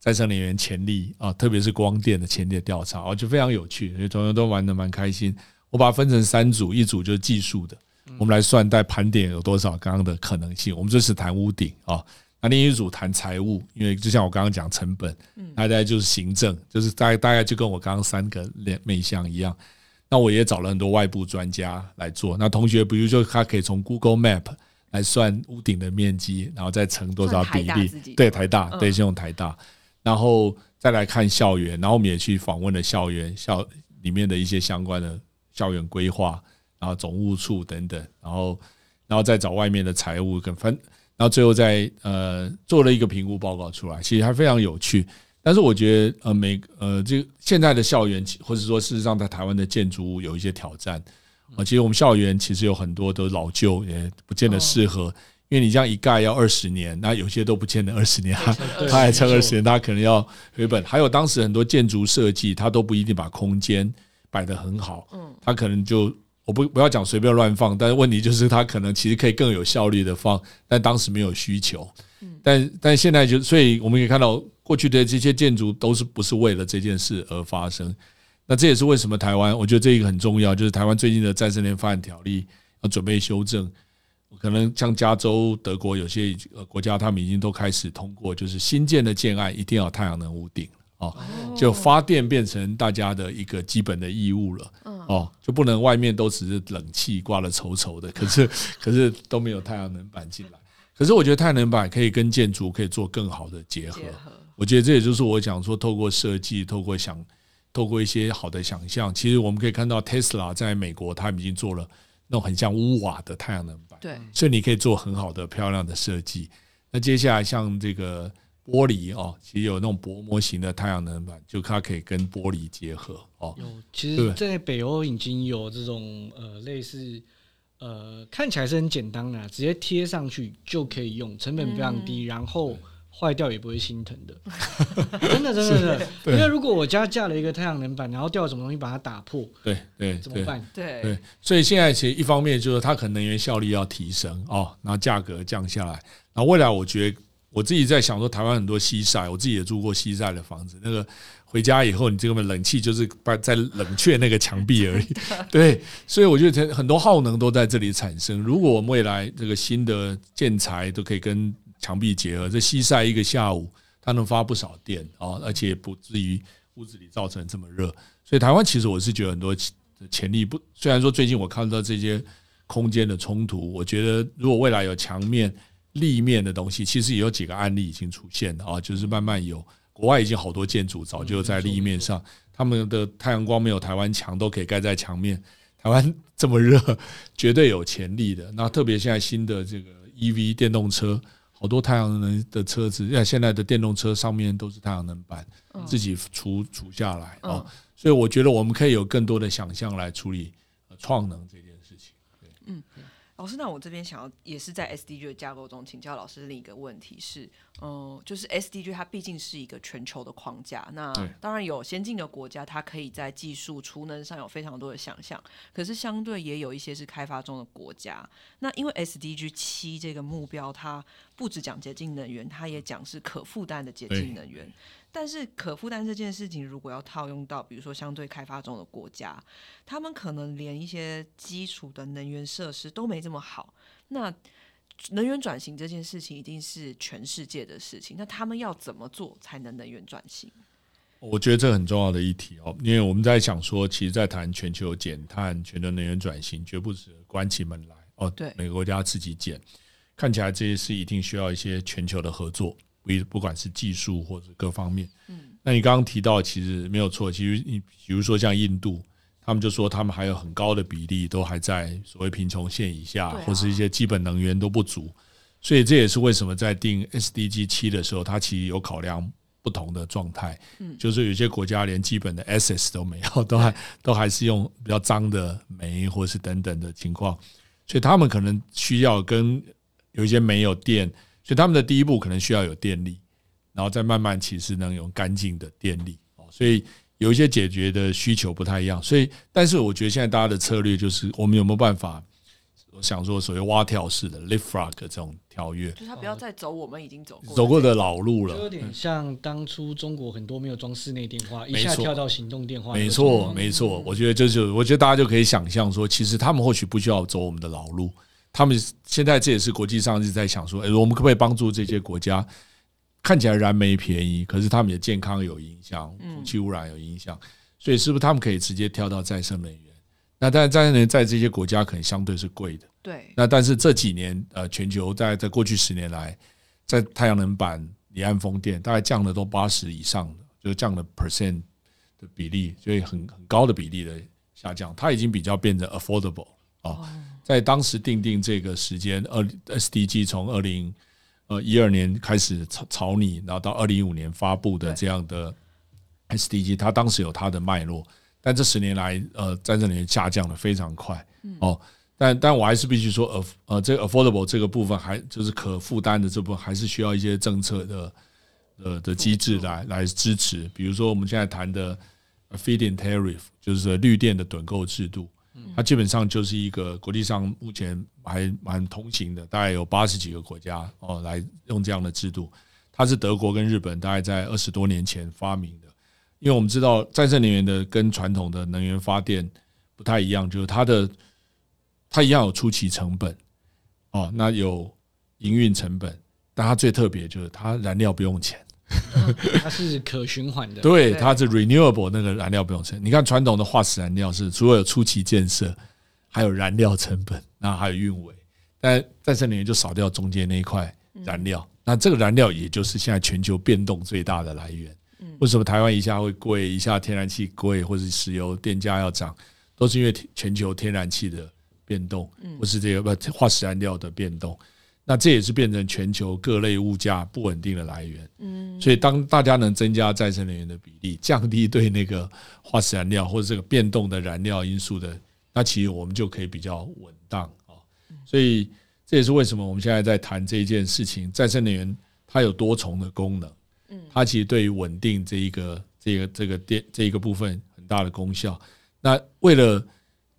再生能源潜力啊，特别是光电的潜力的调查，我觉得非常有趣，所以同学都玩的蛮开心。我把它分成三组，一组就是技术的，我们来算在盘点有多少刚刚的可能性。我们这是谈屋顶啊，那另一组谈财务，因为就像我刚刚讲成本，大概就是行政，就是大概大概就跟我刚刚三个面面向一样。那我也找了很多外部专家来做。那同学，比如说他可以从 Google Map 来算屋顶的面积，然后再乘多少比例？对，台大，对，先用台大。然后再来看校园，然后我们也去访问了校园校里面的一些相关的校园规划，然后总务处等等，然后然后再找外面的财务跟分，然后最后再呃做了一个评估报告出来，其实还非常有趣。但是我觉得呃每呃这个现在的校园或者说事实上在台湾的建筑物有一些挑战啊，其实我们校园其实有很多都老旧，也不见得适合。因为你这样一盖要二十年，那有些都不见得二十年，他还撑二十年，他可能要回本。还有当时很多建筑设计，他都不一定把空间摆得很好，嗯，他可能就我不不要讲随便乱放，但是问题就是他可能其实可以更有效率的放，但当时没有需求，嗯，但但现在就所以我们可以看到过去的这些建筑都是不是为了这件事而发生，那这也是为什么台湾我觉得这一个很重要，就是台湾最近的再生能源发展条例要准备修正。可能像加州、德国有些呃国家，他们已经都开始通过，就是新建的建案一定要太阳能屋顶哦，就发电变成大家的一个基本的义务了哦，就不能外面都只是冷气挂了稠稠的，可是 可是都没有太阳能板进来。可是我觉得太阳能板可以跟建筑可以做更好的结合。我觉得这也就是我讲说，透过设计，透过想，透过一些好的想象，其实我们可以看到 Tesla 在美国，他们已经做了那种很像屋瓦的太阳能板。对，所以你可以做很好的、漂亮的设计。那接下来像这个玻璃哦，其实有那种薄膜型的太阳能板，就它可以跟玻璃结合哦。有，其实，在北欧已经有这种呃类似呃看起来是很简单的，直接贴上去就可以用，成本非常低，然后。坏掉也不会心疼的，真的真的真的。因为如果我家架了一个太阳能板，然后掉什么东西把它打破，对对，怎么办？对对，所以现在其实一方面就是它可能能源效率要提升哦，然后价格降下来。然后未来我觉得我自己在想说，台湾很多西晒，我自己也住过西晒的房子，那个回家以后你这个冷气就是把在冷却那个墙壁而已。对，所以我觉得很多耗能都在这里产生。如果我们未来这个新的建材都可以跟墙壁结合，这西晒一个下午，它能发不少电啊，而且不至于屋子里造成这么热。所以台湾其实我是觉得很多潜力不，虽然说最近我看到这些空间的冲突，我觉得如果未来有墙面、立面的东西，其实也有几个案例已经出现了啊，就是慢慢有国外已经好多建筑早就在立面上，他们的太阳光没有台湾强，都可以盖在墙面。台湾这么热，绝对有潜力的。那特别现在新的这个 EV 电动车。好多太阳能的车子，像现在的电动车上面都是太阳能板，自己除除下来哦，所以我觉得我们可以有更多的想象来处理创能这件老师，那我这边想要也是在 SDG 的架构中请教老师另一个问题是，嗯、就是 SDG 它毕竟是一个全球的框架，那当然有先进的国家，它可以在技术储能上有非常多的想象，可是相对也有一些是开发中的国家。那因为 SDG 七这个目标，它不只讲洁净能源，它也讲是可负担的洁净能源。但是可负担这件事情，如果要套用到比如说相对开发中的国家，他们可能连一些基础的能源设施都没这么好。那能源转型这件事情一定是全世界的事情，那他们要怎么做才能能源转型？我觉得这很重要的一题哦，因为我们在想说，其实，在谈全球减碳、全球能源转型，绝不是关起门来哦，对每个国家自己减。看起来这些是一定需要一些全球的合作，不不管是技术或者各方面。嗯，那你刚刚提到，其实没有错，其实你比如说像印度，他们就说他们还有很高的比例都还在所谓贫穷线以下，或是一些基本能源都不足。所以这也是为什么在定 SDG 七的时候，它其实有考量不同的状态。嗯，就是有些国家连基本的 access 都没有，都还都还是用比较脏的煤或是等等的情况，所以他们可能需要跟有一些没有电，所以他们的第一步可能需要有电力，然后再慢慢其实能有干净的电力哦，所以有一些解决的需求不太一样，所以但是我觉得现在大家的策略就是我们有没有办法，我想说所谓蛙跳式的 leapfrog 这种跳跃，就是他不要再走我们已经走过走过的老路了。就有，点像当初中国很多没有装室内电话，一下跳到行动电话，没错，没错，我觉得这就我觉得大家就可以想象说，其实他们或许不需要走我们的老路，他们现在这也是国际上一直在想说，哎，我们可不可以帮助这些国家？看起来燃煤便宜，可是他们的健康有影响，空气污染有影响，所以是不是他们可以直接跳到再生能源？那但是再生能源在这些国家可能相对是贵的。对那但是这几年，呃，全球在在过去十年来，在太阳能板、离岸风电大概降了都八十以上的，就降了 percent 的比例，所以很很高的比例的下降，它已经比较变成 affordable 哦。在当时定定这个时间，二 SDG 从二零呃一二年开始草草拟，然后到二零一五年发布的这样的 SDG，它当时有它的脉络，但这十年来，呃，在这里面下降的非常快哦。但但我还是必须说，呃呃，这个 affordable 这个部分还就是可负担的这部分，还是需要一些政策的呃的机制来来支持。比如说我们现在谈的 feed-in tariff，就是说绿电的趸购制度，它基本上就是一个国际上目前还蛮通行的，大概有八十几个国家哦来用这样的制度。它是德国跟日本大概在二十多年前发明的，因为我们知道再生能源的跟传统的能源发电不太一样，就是它的它一样有初期成本哦，那有营运成本，但它最特别就是它燃料不用钱。它是可循环的，对，它是 renewable 那个燃料不用钱。你看传统的化石燃料是除了有初期建设，还有燃料成本，那还有运维，但再生能源就少掉中间那一块燃料。那这个燃料也就是现在全球变动最大的来源。为什么台湾一下会贵，一下天然气贵，或者是石油电价要涨，都是因为全球天然气的变动，或是这个不化石燃料的变动。那这也是变成全球各类物价不稳定的来源。嗯，所以当大家能增加再生能源的比例，降低对那个化石燃料或者这个变动的燃料因素的，那其实我们就可以比较稳当啊。所以这也是为什么我们现在在谈这一件事情，再生能源它有多重的功能。嗯，它其实对于稳定这一个这个这个电这一个部分很大的功效。那为了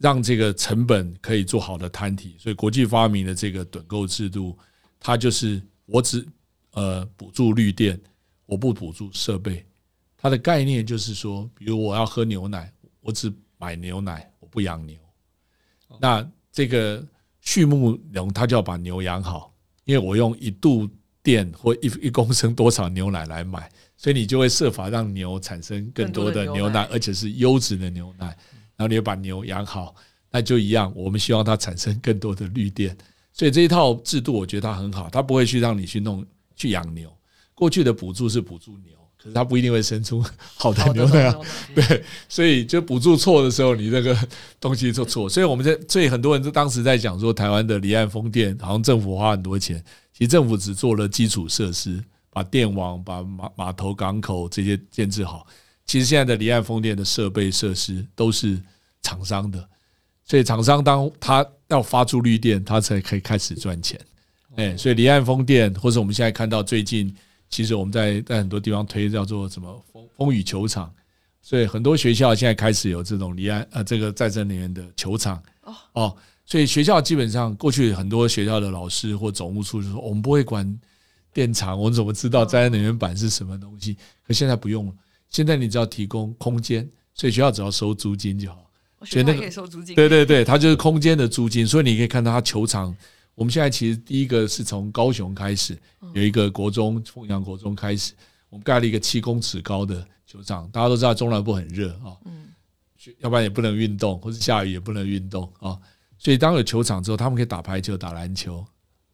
让这个成本可以做好的摊体，所以国际发明的这个趸购制度，它就是我只呃补助绿电，我不补助设备。它的概念就是说，比如我要喝牛奶，我只买牛奶，我不养牛。那这个畜牧农他就要把牛养好，因为我用一度电或一一公升多少牛奶来买，所以你就会设法让牛产生更多的牛奶，而且是优质的牛奶。然后你又把牛养好，那就一样，我们希望它产生更多的绿电。所以这一套制度，我觉得它很好，它不会去让你去弄去养牛。过去的补助是补助牛，可是它不一定会生出 好的牛奶啊。对，所以就补助错的时候，你这个东西就错。所以我们在，所以很多人就当时在讲说，台湾的离岸风电好像政府花很多钱，其实政府只做了基础设施，把电网、把码码头、港口这些建制好。其实现在的离岸风电的设备设施都是厂商的，所以厂商当他要发出绿电，他才可以开始赚钱。哎，所以离岸风电，或者我们现在看到最近，其实我们在在很多地方推叫做什么风风雨球场，所以很多学校现在开始有这种离岸呃这个再生能源的球场哦。所以学校基本上过去很多学校的老师或总务处就说，我们不会管电厂，我们怎么知道再生能源板是什么东西？可现在不用了，现在你只要提供空间，所以学校只要收租金就好。学校可以收租金，对对对，它就是空间的租金，所以你可以看到它球场。我们现在其实第一个是从高雄开始，有一个国中凤阳国中开始，我们盖了一个七公尺高的球场。大家都知道中南部很热啊，嗯，要不然也不能运动，或者下雨也不能运动啊。所以当有球场之后，他们可以打排球、打篮球，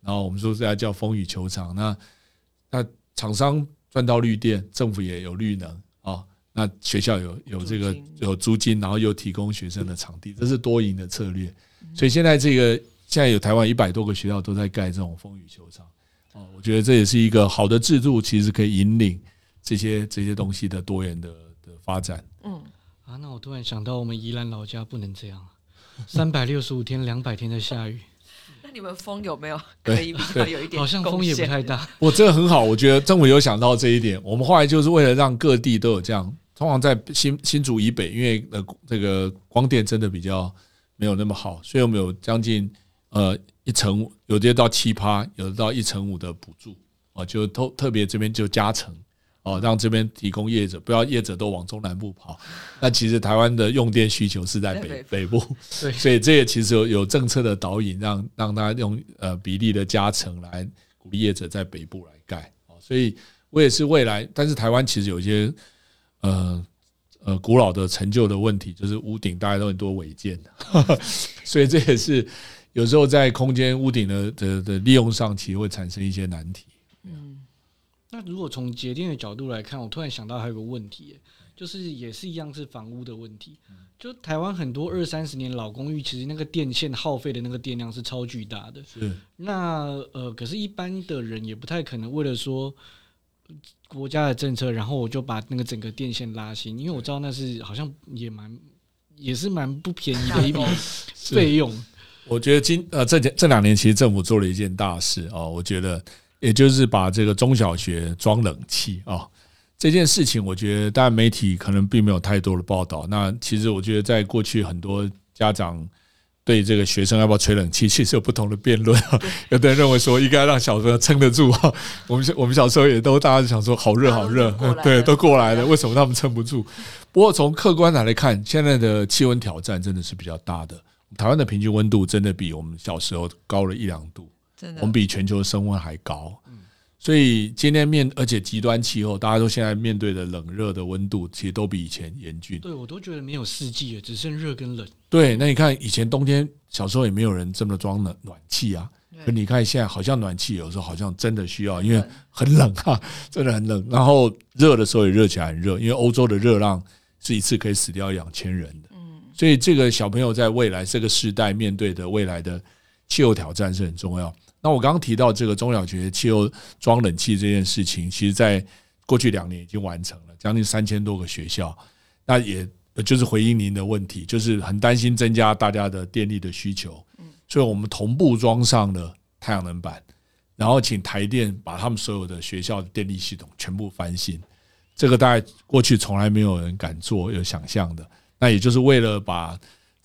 然后我们说这叫风雨球场。那那厂商赚到绿电，政府也有绿能啊。那学校有有这个有租金，然后又提供学生的场地，这是多赢的策略。所以现在这个现在有台湾一百多个学校都在盖这种风雨球场哦，我觉得这也是一个好的制度，其实可以引领这些这些东西的多元的的发展。嗯啊，那我突然想到，我们宜兰老家不能这样。三百六十五天，两百天的下雨。那你们风有没有可以比较有一点？好像风也不太大。我这个很好，我觉得政府有想到这一点。我们后来就是为了让各地都有这样，通常在新新竹以北，因为呃这个光电真的比较没有那么好，所以我们有将近呃一成五，有的到七趴，有的到一成五的补助啊，就特特别这边就加成。哦，让这边提供业者，不要业者都往中南部跑。那其实台湾的用电需求是在北北部，对，所以这也其实有有政策的导引，让让大家用呃比例的加成来鼓励业者在北部来盖。哦，所以我也是未来，但是台湾其实有一些呃呃古老的陈旧的问题，就是屋顶大家都很多违建的，所以这也是有时候在空间屋顶的的的利用上，其实会产生一些难题。嗯那如果从节电的角度来看，我突然想到还有个问题，就是也是一样是房屋的问题。就台湾很多二三十年老公寓，其实那个电线耗费的那个电量是超巨大的。是。那呃，可是，一般的人也不太可能为了说国家的政策，然后我就把那个整个电线拉新，因为我知道那是好像也蛮也是蛮不便宜的 一笔费用。我觉得今呃这这两年其实政府做了一件大事哦，我觉得。也就是把这个中小学装冷气啊这件事情，我觉得当然媒体可能并没有太多的报道。那其实我觉得，在过去很多家长对这个学生要不要吹冷气，其实有不同的辩论啊。有的人认为说应该让小朋友撑得住啊。我们我们小时候也都大家想说好热好热，对，都过来了，为什么他们撑不住？不过从客观来看，现在的气温挑战真的是比较大的。台湾的平均温度真的比我们小时候高了一两度。我们比全球升温还高，所以今天面而且极端气候，大家都现在面对的冷热的温度，其实都比以前严峻。对我都觉得没有四季了，只剩热跟冷。对，那你看以前冬天小时候也没有人这么装暖暖气啊，可你看现在好像暖气有时候好像真的需要，因为很冷啊，真的很冷。然后热的时候也热起来很热，因为欧洲的热浪是一次可以死掉两千人的。嗯，所以这个小朋友在未来这个时代面对的未来的气候挑战是很重要。那我刚刚提到这个中小学气候装冷气这件事情，其实在过去两年已经完成了，将近三千多个学校。那也就是回应您的问题，就是很担心增加大家的电力的需求，所以我们同步装上了太阳能板，然后请台电把他们所有的学校的电力系统全部翻新。这个大概过去从来没有人敢做、有想象的。那也就是为了把。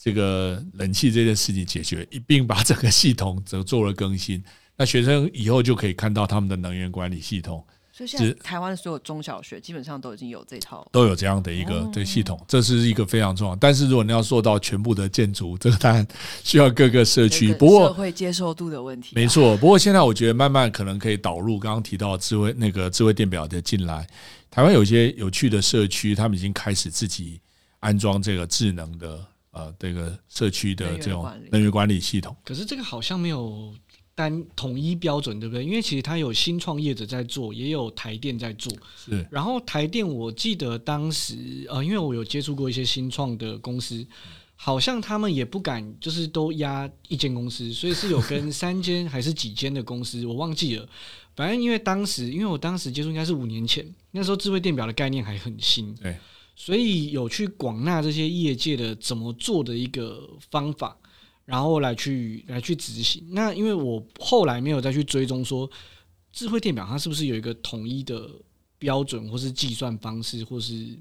这个冷气这件事情解决，一并把整个系统则做了更新。那学生以后就可以看到他们的能源管理系统。所以现在台湾所有中小学基本上都已经有这套，都有这样的一个对系统，这是一个非常重要。但是如果你要做到全部的建筑，这个当然 需要各个社区，不过社会接受度的问题。没错，不过现在我觉得慢慢可能可以导入刚刚提到智慧那个智慧电表的进来。台湾有些有趣的社区，他们已经开始自己安装这个智能的。呃，这个社区的这种能源管理系统，可是这个好像没有单统一标准，对不对？因为其实它有新创业者在做，也有台电在做。是，然后台电，我记得当时呃，因为我有接触过一些新创的公司，好像他们也不敢就是都压一间公司，所以是有跟三间还是几间的公司，我忘记了。反正因为当时，因为我当时接触应该是五年前，那时候智慧电表的概念还很新。对。所以有去广纳这些业界的怎么做的一个方法，然后来去来去执行。那因为我后来没有再去追踪说智慧电表它是不是有一个统一的标准，或是计算方式，或是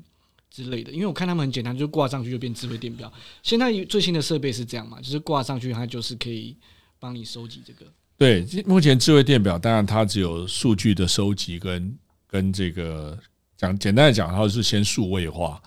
之类的。因为我看他们很简单，就挂上去就变智慧电表。现在最新的设备是这样嘛，就是挂上去它就是可以帮你收集这个。对，目前智慧电表当然它只有数据的收集跟跟这个。讲简单的讲，它是先数位化，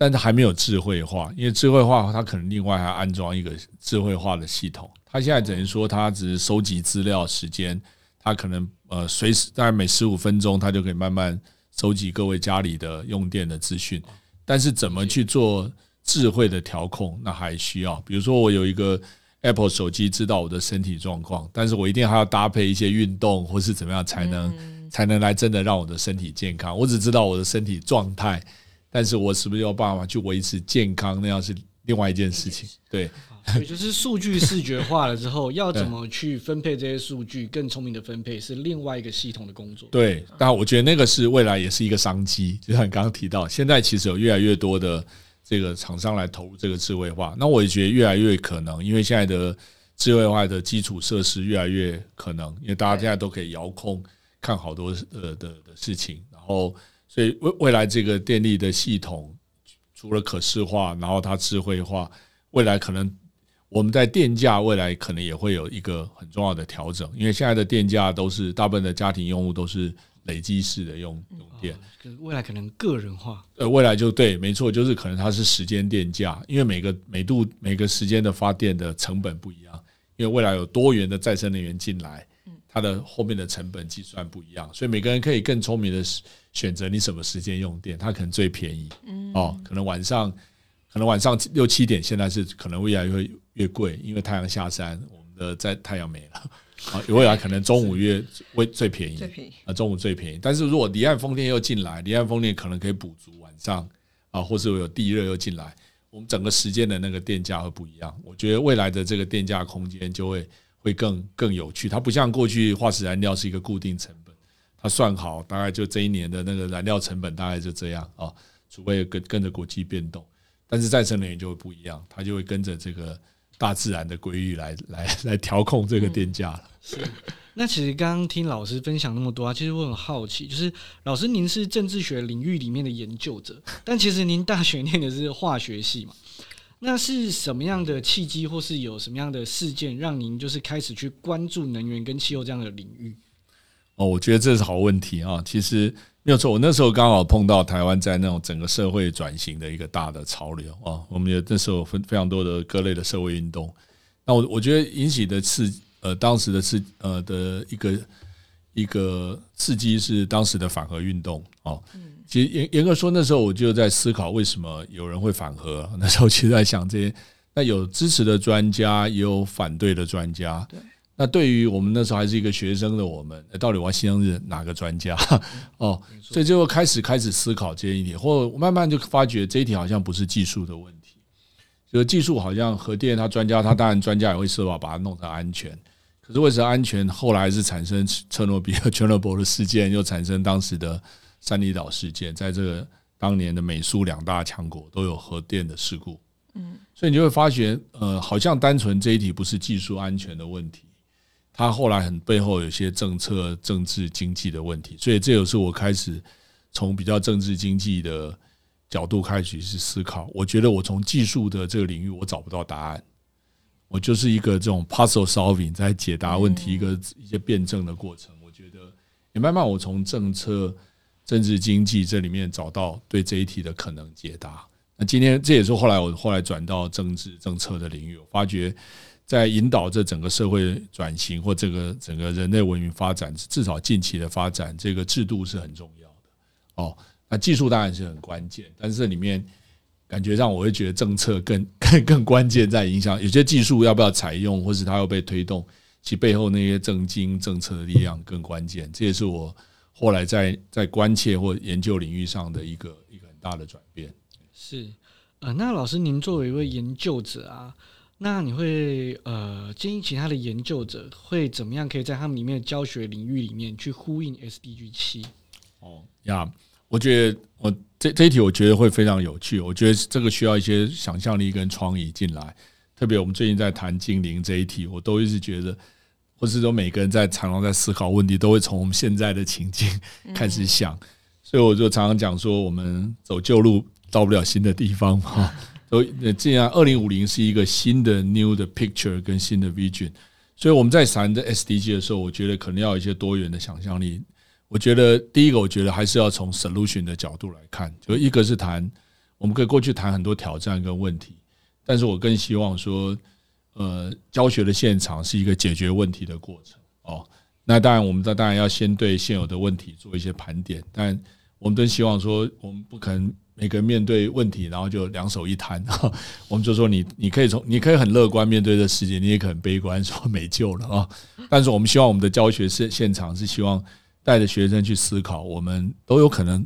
但是还没有智慧化，因为智慧化它可能另外还安装一个智慧化的系统。它现在等于说，它只是收集资料时间，它可能呃随时大概每十五分钟，它就可以慢慢收集各位家里的用电的资讯。但是怎么去做智慧的调控，那还需要，比如说我有一个 Apple 手机知道我的身体状况，但是我一定还要搭配一些运动或是怎么样才能。才能来真的让我的身体健康。我只知道我的身体状态，但是我是不是有办法去维持健康，那样是另外一件事情。对，也就是数据视觉化了之后，要怎么去分配这些数据，更聪明的分配是另外一个系统的工作。对，但我觉得那个是未来也是一个商机。就像你刚刚提到，现在其实有越来越多的这个厂商来投入这个智慧化，那我也觉得越来越可能，因为现在的智慧化的基础设施越来越可能，因为大家现在都可以遥控。看好多呃的的事情，然后所以未未来这个电力的系统除了可视化，然后它智慧化，未来可能我们在电价未来可能也会有一个很重要的调整，因为现在的电价都是大部分的家庭用户都是累积式的用用电，未来可能个人化，呃，未来就对，没错，就是可能它是时间电价，因为每个每度每个时间的发电的成本不一样，因为未来有多元的再生能源进来。它的后面的成本计算不一样，所以每个人可以更聪明的选择你什么时间用电，它可能最便宜。哦，可能晚上，可能晚上六七点，现在是可能未来会越贵，因为太阳下山，我们的在太阳没了。啊，未来可能中午越会最便宜，最便宜啊，中午最便宜。但是如果离岸风电又进来，离岸风电可能可以补足晚上啊，或是有地热又进来，我们整个时间的那个电价会不一样。我觉得未来的这个电价空间就会。会更更有趣，它不像过去化石燃料是一个固定成本，它算好大概就这一年的那个燃料成本大概就这样啊，除非跟跟着国际变动，但是再生能源就会不一样，它就会跟着这个大自然的规律来来来调控这个电价了。是，那其实刚刚听老师分享那么多啊，其实我很好奇，就是老师您是政治学领域里面的研究者，但其实您大学念的是化学系嘛？那是什么样的契机，或是有什么样的事件，让您就是开始去关注能源跟气候这样的领域？哦，我觉得这是好问题啊。其实没有错，我那时候刚好碰到台湾在那种整个社会转型的一个大的潮流啊。我们也那时候分非常多的各类的社会运动。那我我觉得引起的刺呃当时的刺呃的一个一个刺激是当时的反核运动哦。其实严严格说，那时候我就在思考为什么有人会反核。那时候其实在想这些，那有支持的专家，也有反对的专家。对。那对于我们那时候还是一个学生的我们，到底我要信任哪个专家？哦，所以就开始开始思考这一题，或慢慢就发觉这一题好像不是技术的问题，就是技术好像核电，它专家他当然专家也会设法把它弄成安全，可是为什么安全后来是产生车诺比 和切诺伯的事件，又产生当时的？三里岛事件，在这个当年的美苏两大强国都有核电的事故，嗯，所以你就会发觉，呃，好像单纯这一题不是技术安全的问题，它后来很背后有些政策、政治、经济的问题，所以这也是我开始从比较政治经济的角度开始去思考。我觉得我从技术的这个领域我找不到答案，我就是一个这种 puzzle solving 在解答问题一个一些辩证的过程。我觉得也慢慢我从政策。政治经济这里面找到对这一题的可能解答。那今天这也是后来我后来转到政治政策的领域，我发觉在引导这整个社会转型或这个整个人类文明发展，至少近期的发展，这个制度是很重要的。哦，那技术当然是很关键，但是里面感觉让我会觉得政策更更 更关键，在影响有些技术要不要采用，或是它要被推动，其背后那些政经政策的力量更关键。这也是我。后来在在关切或研究领域上的一个一个很大的转变是呃，那老师您作为一位研究者啊，那你会呃建议其他的研究者会怎么样可以在他们里面的教学领域里面去呼应 SDG 七？哦呀，我觉得我这这一题我觉得会非常有趣，我觉得这个需要一些想象力跟创意进来。特别我们最近在谈精灵这一题，我都一直觉得，或是说每个人在常常在思考问题，都会从我们现在的情境 开始想。所以我就常常讲说，我们走旧路到不了新的地方 所以既然二零五零是一个新的 new 的 picture 跟新的 vision，所以我们在谈这 SDG 的时候，我觉得可能要有一些多元的想象力。我觉得第一个，我觉得还是要从 solution 的角度来看，就一个是谈，我们可以过去谈很多挑战跟问题，但是我更希望说，呃，教学的现场是一个解决问题的过程哦。那当然，我们当然要先对现有的问题做一些盘点，但我们都希望说，我们不可能每个面对问题，然后就两手一摊。我们就说，你你可以从你可以很乐观面对这世界，你也可能悲观说没救了啊。但是我们希望我们的教学现现场是希望。带着学生去思考，我们都有可能，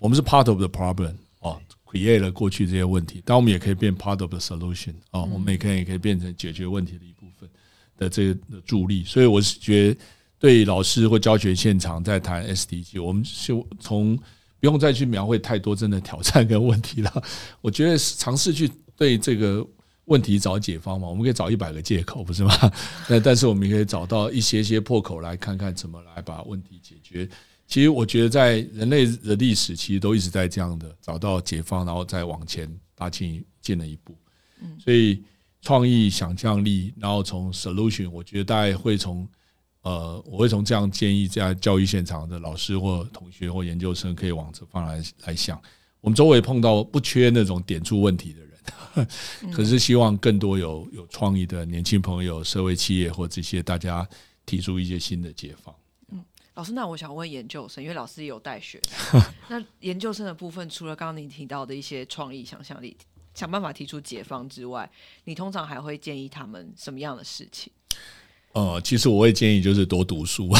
我们是 part of the problem 哦，create 了过去这些问题，但我们也可以变 part of the solution 哦，我们也可以也可以变成解决问题的一部分的这个助力。所以我是觉得，对老师或教学现场在谈 SDG，我们就从不用再去描绘太多真的挑战跟问题了。我觉得尝试去对这个。问题找解方嘛，我们可以找一百个借口，不是吗？那但是我们也可以找到一些些破口，来看看怎么来把问题解决。其实我觉得，在人类的历史，其实都一直在这样的找到解方，然后再往前踏进进了一步。嗯，所以创意、想象力，然后从 solution，我觉得大概会从呃，我会从这样建议，在教育现场的老师或同学或研究生，可以往这方来来想。我们周围碰到不缺那种点出问题的人。可是希望更多有有创意的年轻朋友、社会企业或这些大家提出一些新的解放。嗯，老师，那我想问研究生，因为老师也有带学，那研究生的部分，除了刚刚您提到的一些创意、想象力，想办法提出解放之外，你通常还会建议他们什么样的事情？呃，其实我会建议就是多读书。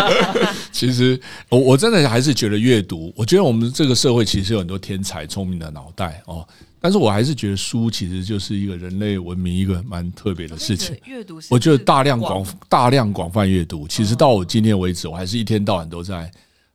其实我我真的还是觉得阅读，我觉得我们这个社会其实有很多天才、聪明的脑袋哦。但是我还是觉得书其实就是一个人类文明一个蛮特别的事情。阅读，我觉得大量广大量广泛阅读，其实到我今天为止，我还是一天到晚都在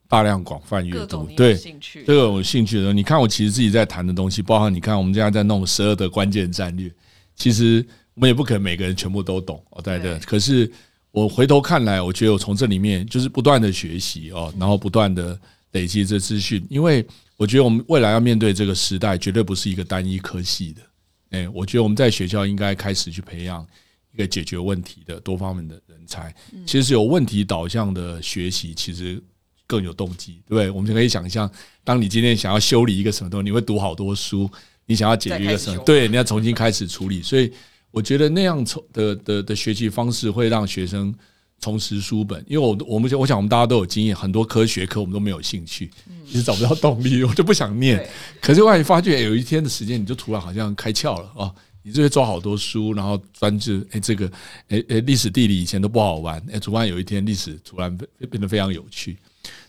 大量广泛阅读。对，这个有兴趣的，你看我其实自己在谈的东西，包含你看我们现在在弄十二的关键战略，其实我们也不可能每个人全部都懂哦，对对。可是我回头看来，我觉得我从这里面就是不断的学习哦，然后不断的累积这资讯，因为。我觉得我们未来要面对这个时代，绝对不是一个单一科系的。哎，我觉得我们在学校应该开始去培养一个解决问题的多方面的人才。其实有问题导向的学习，其实更有动机，对不对？我们就可以想象，当你今天想要修理一个什么东西，你会读好多书；你想要解决一个什么，对，你要重新开始处理。所以，我觉得那样从的的的学习方式会让学生。重拾书本，因为我我们我想我们大家都有经验，很多科学课我们都没有兴趣，其实找不到动力，我就不想念。可是万一发觉有一天的时间，你就突然好像开窍了啊！你就会抓好多书，然后专注哎这个哎哎历史地理以前都不好玩，哎突然有一天历史突然变得非常有趣，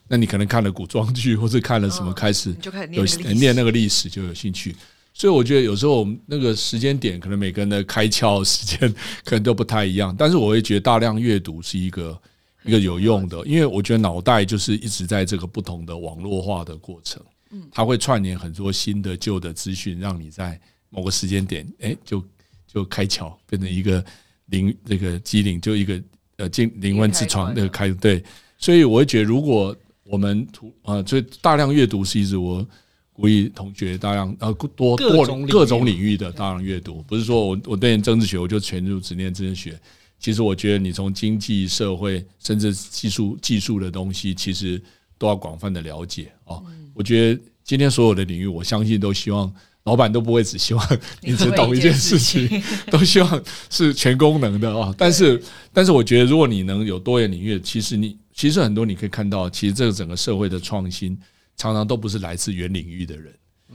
那你可能看了古装剧或者看了什么开始有念那个历史就有兴趣。所以我觉得有时候我们那个时间点，可能每个人的开窍时间可能都不太一样。但是我会觉得大量阅读是一个一个有用的，因为我觉得脑袋就是一直在这个不同的网络化的过程，嗯，它会串联很多新的旧的资讯，让你在某个时间点，哎，就就开窍，变成一个灵那个机灵，就一个呃进灵魂之窗那个开对。所以我会觉得，如果我们图啊，所以大量阅读是一直我。鼓励同学大量呃多多各种领域的大量阅读，不是说我我对政治学我就全入只念政治学。其实我觉得你从经济社会甚至技术技术的东西，其实都要广泛的了解哦。我觉得今天所有的领域，我相信都希望老板都不会只希望你只懂一件事情，都希望是全功能的啊。但是但是我觉得如果你能有多元领域，其实你其实很多你可以看到，其实这个整个社会的创新。常常都不是来自原领域的人，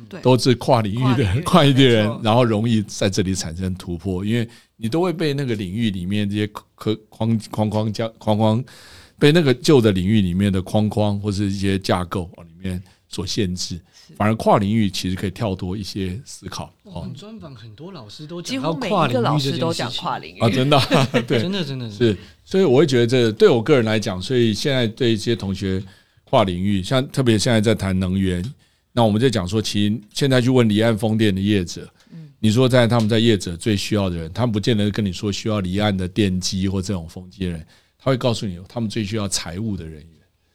对，都是跨领域的跨域的人，然后容易在这里产生突破，因为你都会被那个领域里面这些框框框框架框框，被那个旧的领域里面的框框或者一些架构里面所限制，反而跨领域其实可以跳脱一些思考。我们，专访很多老师都几乎每一个老师都讲跨领域啊，真的，对，真的真的。是，所以我会觉得这对我个人来讲，所以现在对一些同学。跨领域，像特别现在在谈能源，那我们在讲说，其实现在去问离岸风电的业者，你说在他们在业者最需要的人，他们不见得跟你说需要离岸的电机或这种风机人，他会告诉你他们最需要财务的人员。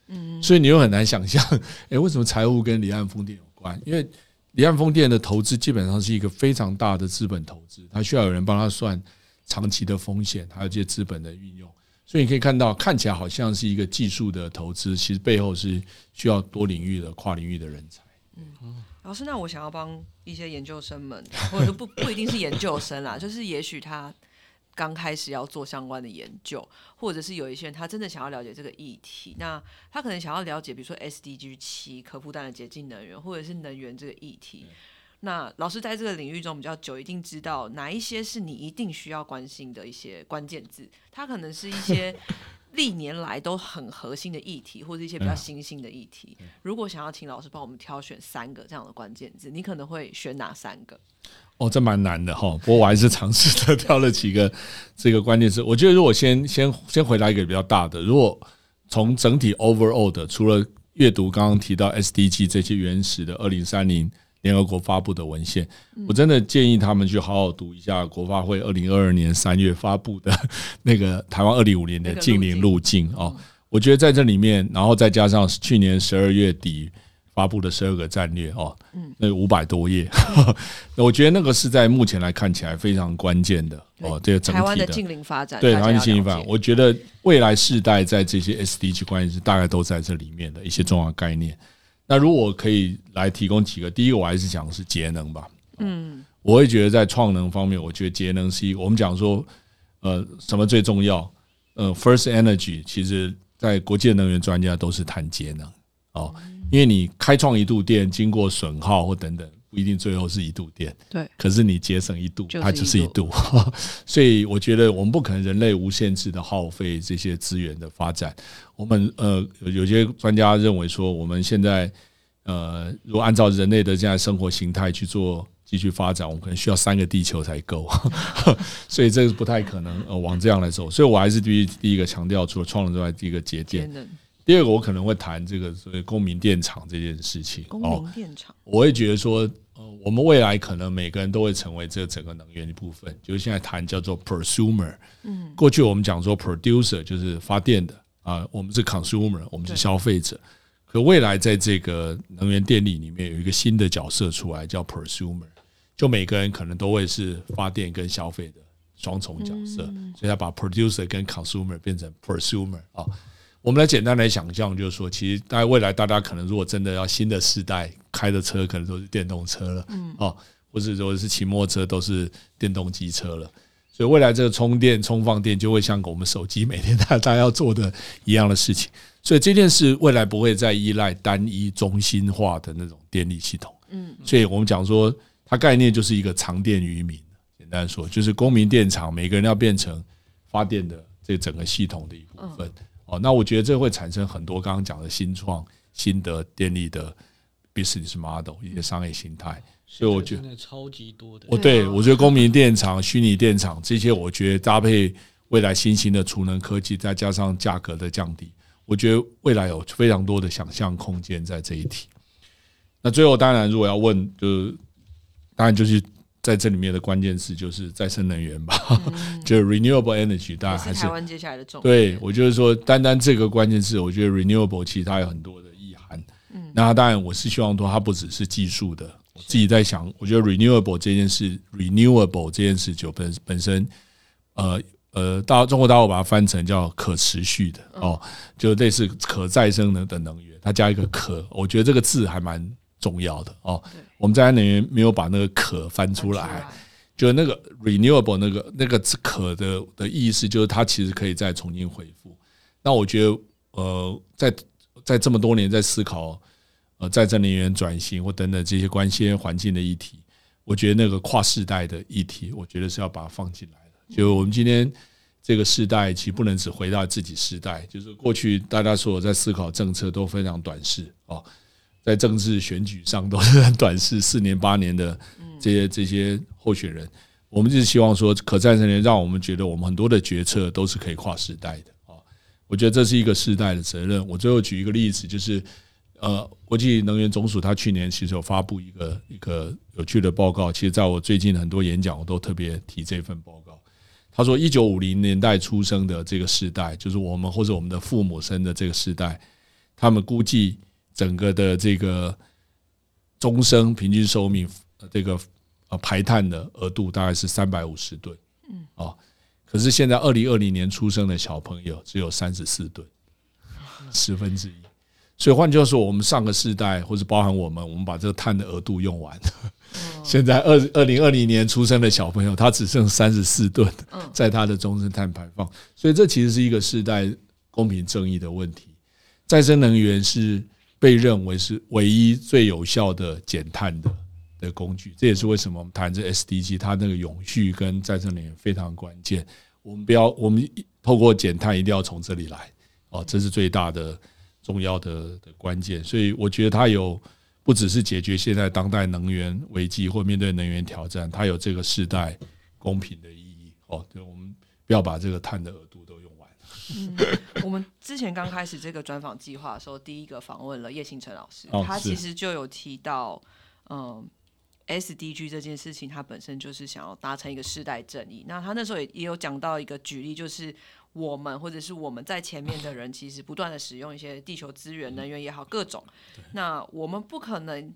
嗯，所以你又很难想象，哎，为什么财务跟离岸风电有关？因为离岸风电的投资基本上是一个非常大的资本投资，它需要有人帮他算长期的风险，还有这些资本的运用。所以你可以看到，看起来好像是一个技术的投资，其实背后是需要多领域的、跨领域的人才。嗯，老师，那我想要帮一些研究生们，或者不不一定是研究生啦，就是也许他刚开始要做相关的研究，或者是有一些人他真的想要了解这个议题，那他可能想要了解，比如说 SDG 七可负担的洁净能源，或者是能源这个议题。那老师在这个领域中比较久，一定知道哪一些是你一定需要关心的一些关键字，它可能是一些。历年来都很核心的议题，或者一些比较新兴的议题。如果想要请老师帮我们挑选三个这样的关键字，你可能会选哪三个？哦，这蛮难的哈。不过我还是尝试的 挑了几个这个关键字。我觉得如果先先先回答一个比较大的，如果从整体 overall 的，除了阅读刚刚提到 SDG 这些原始的二零三零。联合国发布的文献，我真的建议他们去好好读一下国发会二零二二年三月发布的那个台湾二零五年的近邻路径哦。我觉得在这里面，然后再加上去年十二月底发布的十二个战略哦，那五百多页，我觉得那个是在目前来看起来非常关键的哦。这个整体的近邻发展，对台湾的近邻发展，我觉得未来世代在这些 SDG 关键是大概都在这里面的一些重要概念。那如果可以来提供几个，第一个我还是讲是节能吧。嗯，我会觉得在创能方面，我觉得节能是一个。我们讲说，呃，什么最重要？呃，First Energy，其实在国际能源专家都是谈节能哦，因为你开创一度电，经过损耗或等等。不一定最后是一度电，对，可是你节省一度，它就是一度。所以我觉得我们不可能人类无限制的耗费这些资源的发展。我们呃，有些专家认为说，我们现在呃，如果按照人类的现在生活形态去做继续发展，我们可能需要三个地球才够。所以这个不太可能呃往这样来走。所以我还是第一第一个强调，除了创能之外，第一个节电。第二个我可能会谈这个所谓公民电厂这件事情。公民电厂，我会觉得说。呃，我们未来可能每个人都会成为这整个能源的部分。就是现在谈叫做 prosumer，嗯，过去我们讲说 producer 就是发电的啊，我们是 consumer，我们是消费者。可未来在这个能源电力里面有一个新的角色出来，叫 prosumer，就每个人可能都会是发电跟消费的双重角色，所以他把 producer 跟 consumer 变成 prosumer 啊。我们来简单来想象，就是说，其实在未来，大家可能如果真的要新的世代开的车，可能都是电动车了，嗯，哦，或者说是骑摩托车都是电动机车了。所以未来这个充电、充放电就会像我们手机每天大大家要做的一样的事情。所以这件事未来不会再依赖单一中心化的那种电力系统，嗯，所以我们讲说，它概念就是一个长电于民。简单说，就是公民电厂每个人要变成发电的这整个系统的一部分。哦，那我觉得这会产生很多刚刚讲的新创、新的电力的 business model 一些商业形态，所以我觉得超级多的。哦，对，我觉得公民电厂、虚拟电厂这些，我觉得搭配未来新型的储能科技，再加上价格的降低，我觉得未来有非常多的想象空间在这一题。那最后，当然如果要问，就是当然就是。在这里面的关键词就是再生能源吧，就是 renewable energy，当然还是台湾接下来的重对我就是说，单单这个关键词，我觉得 renewable 其实它有很多那当然我是希望说，它不只是技术的。我自己在想，我觉得 renewable 这件事，renewable 这件事就本本身，呃呃，大中国大陆把它翻成叫可持续的哦，就类似可再生能的能源，它加一个可，我觉得这个字还蛮。重要的哦，我们在能源没有把那个可翻出来，就那个 renewable 那个那个可的的意思，就是它其实可以再重新恢复。那我觉得，呃，在在这么多年在思考呃再生能源转型或等等这些关心环境的议题，我觉得那个跨世代的议题，我觉得是要把它放进来的。就我们今天这个时代，其实不能只回到自己时代，就是过去大家所有在思考政策都非常短视哦。在政治选举上都是 很短视，四年八年的这些这些候选人，我们就是希望说，可再生能源让我们觉得我们很多的决策都是可以跨时代的啊。我觉得这是一个世代的责任。我最后举一个例子，就是呃，国际能源总署它去年其实有发布一个一个有趣的报告，其实在我最近很多演讲我都特别提这份报告。他说，一九五零年代出生的这个时代，就是我们或者我们的父母生的这个时代，他们估计整个的这个终生平均寿命，这个呃排碳的额度大概是三百五十吨，嗯，啊，可是现在二零二零年出生的小朋友只有三十四吨，十分之一。所以换句话说，我们上个世代或者包含我们，我们把这个碳的额度用完。现在二二零二零年出生的小朋友，他只剩三十四吨，在他的终身碳排放。所以这其实是一个世代公平正义的问题。再生能源是被认为是唯一最有效的减碳的的工具。这也是为什么我们谈这 SDG，它那个永续跟再生能源非常关键。我们不要，我们透过减碳一定要从这里来哦，这是最大的。重要的的关键，所以我觉得它有不只是解决现在当代能源危机或面对能源挑战，它有这个世代公平的意义。哦，对，我们不要把这个碳的额度都用完。嗯，我们之前刚开始这个专访计划的时候，第一个访问了叶星辰老师，他其实就有提到，嗯，SDG 这件事情，他本身就是想要达成一个世代正义。那他那时候也也有讲到一个举例，就是。我们或者是我们在前面的人，其实不断的使用一些地球资源、能源也好，各种。那我们不可能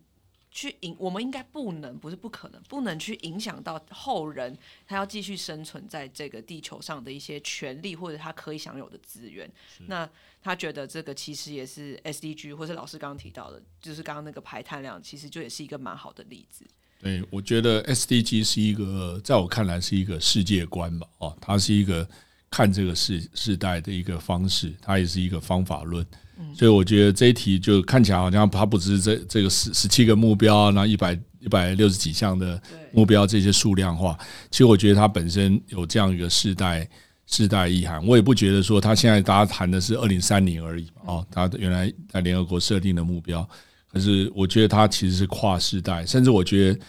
去影，我们应该不能，不是不可能，不能去影响到后人他要继续生存在这个地球上的一些权利或者他可以享有的资源。那他觉得这个其实也是 SDG，或者老师刚刚提到的，就是刚刚那个排碳量，其实就也是一个蛮好的例子。对，我觉得 SDG 是一个，在我看来是一个世界观吧。哦，它是一个。看这个世世代的一个方式，它也是一个方法论，所以我觉得这一题就看起来好像它不只是这这个十十七个目标，那一百一百六十几项的目标这些数量化，其实我觉得它本身有这样一个世代世代意涵。我也不觉得说它现在大家谈的是二零三零而已哦，它原来在联合国设定的目标，可是我觉得它其实是跨世代，甚至我觉得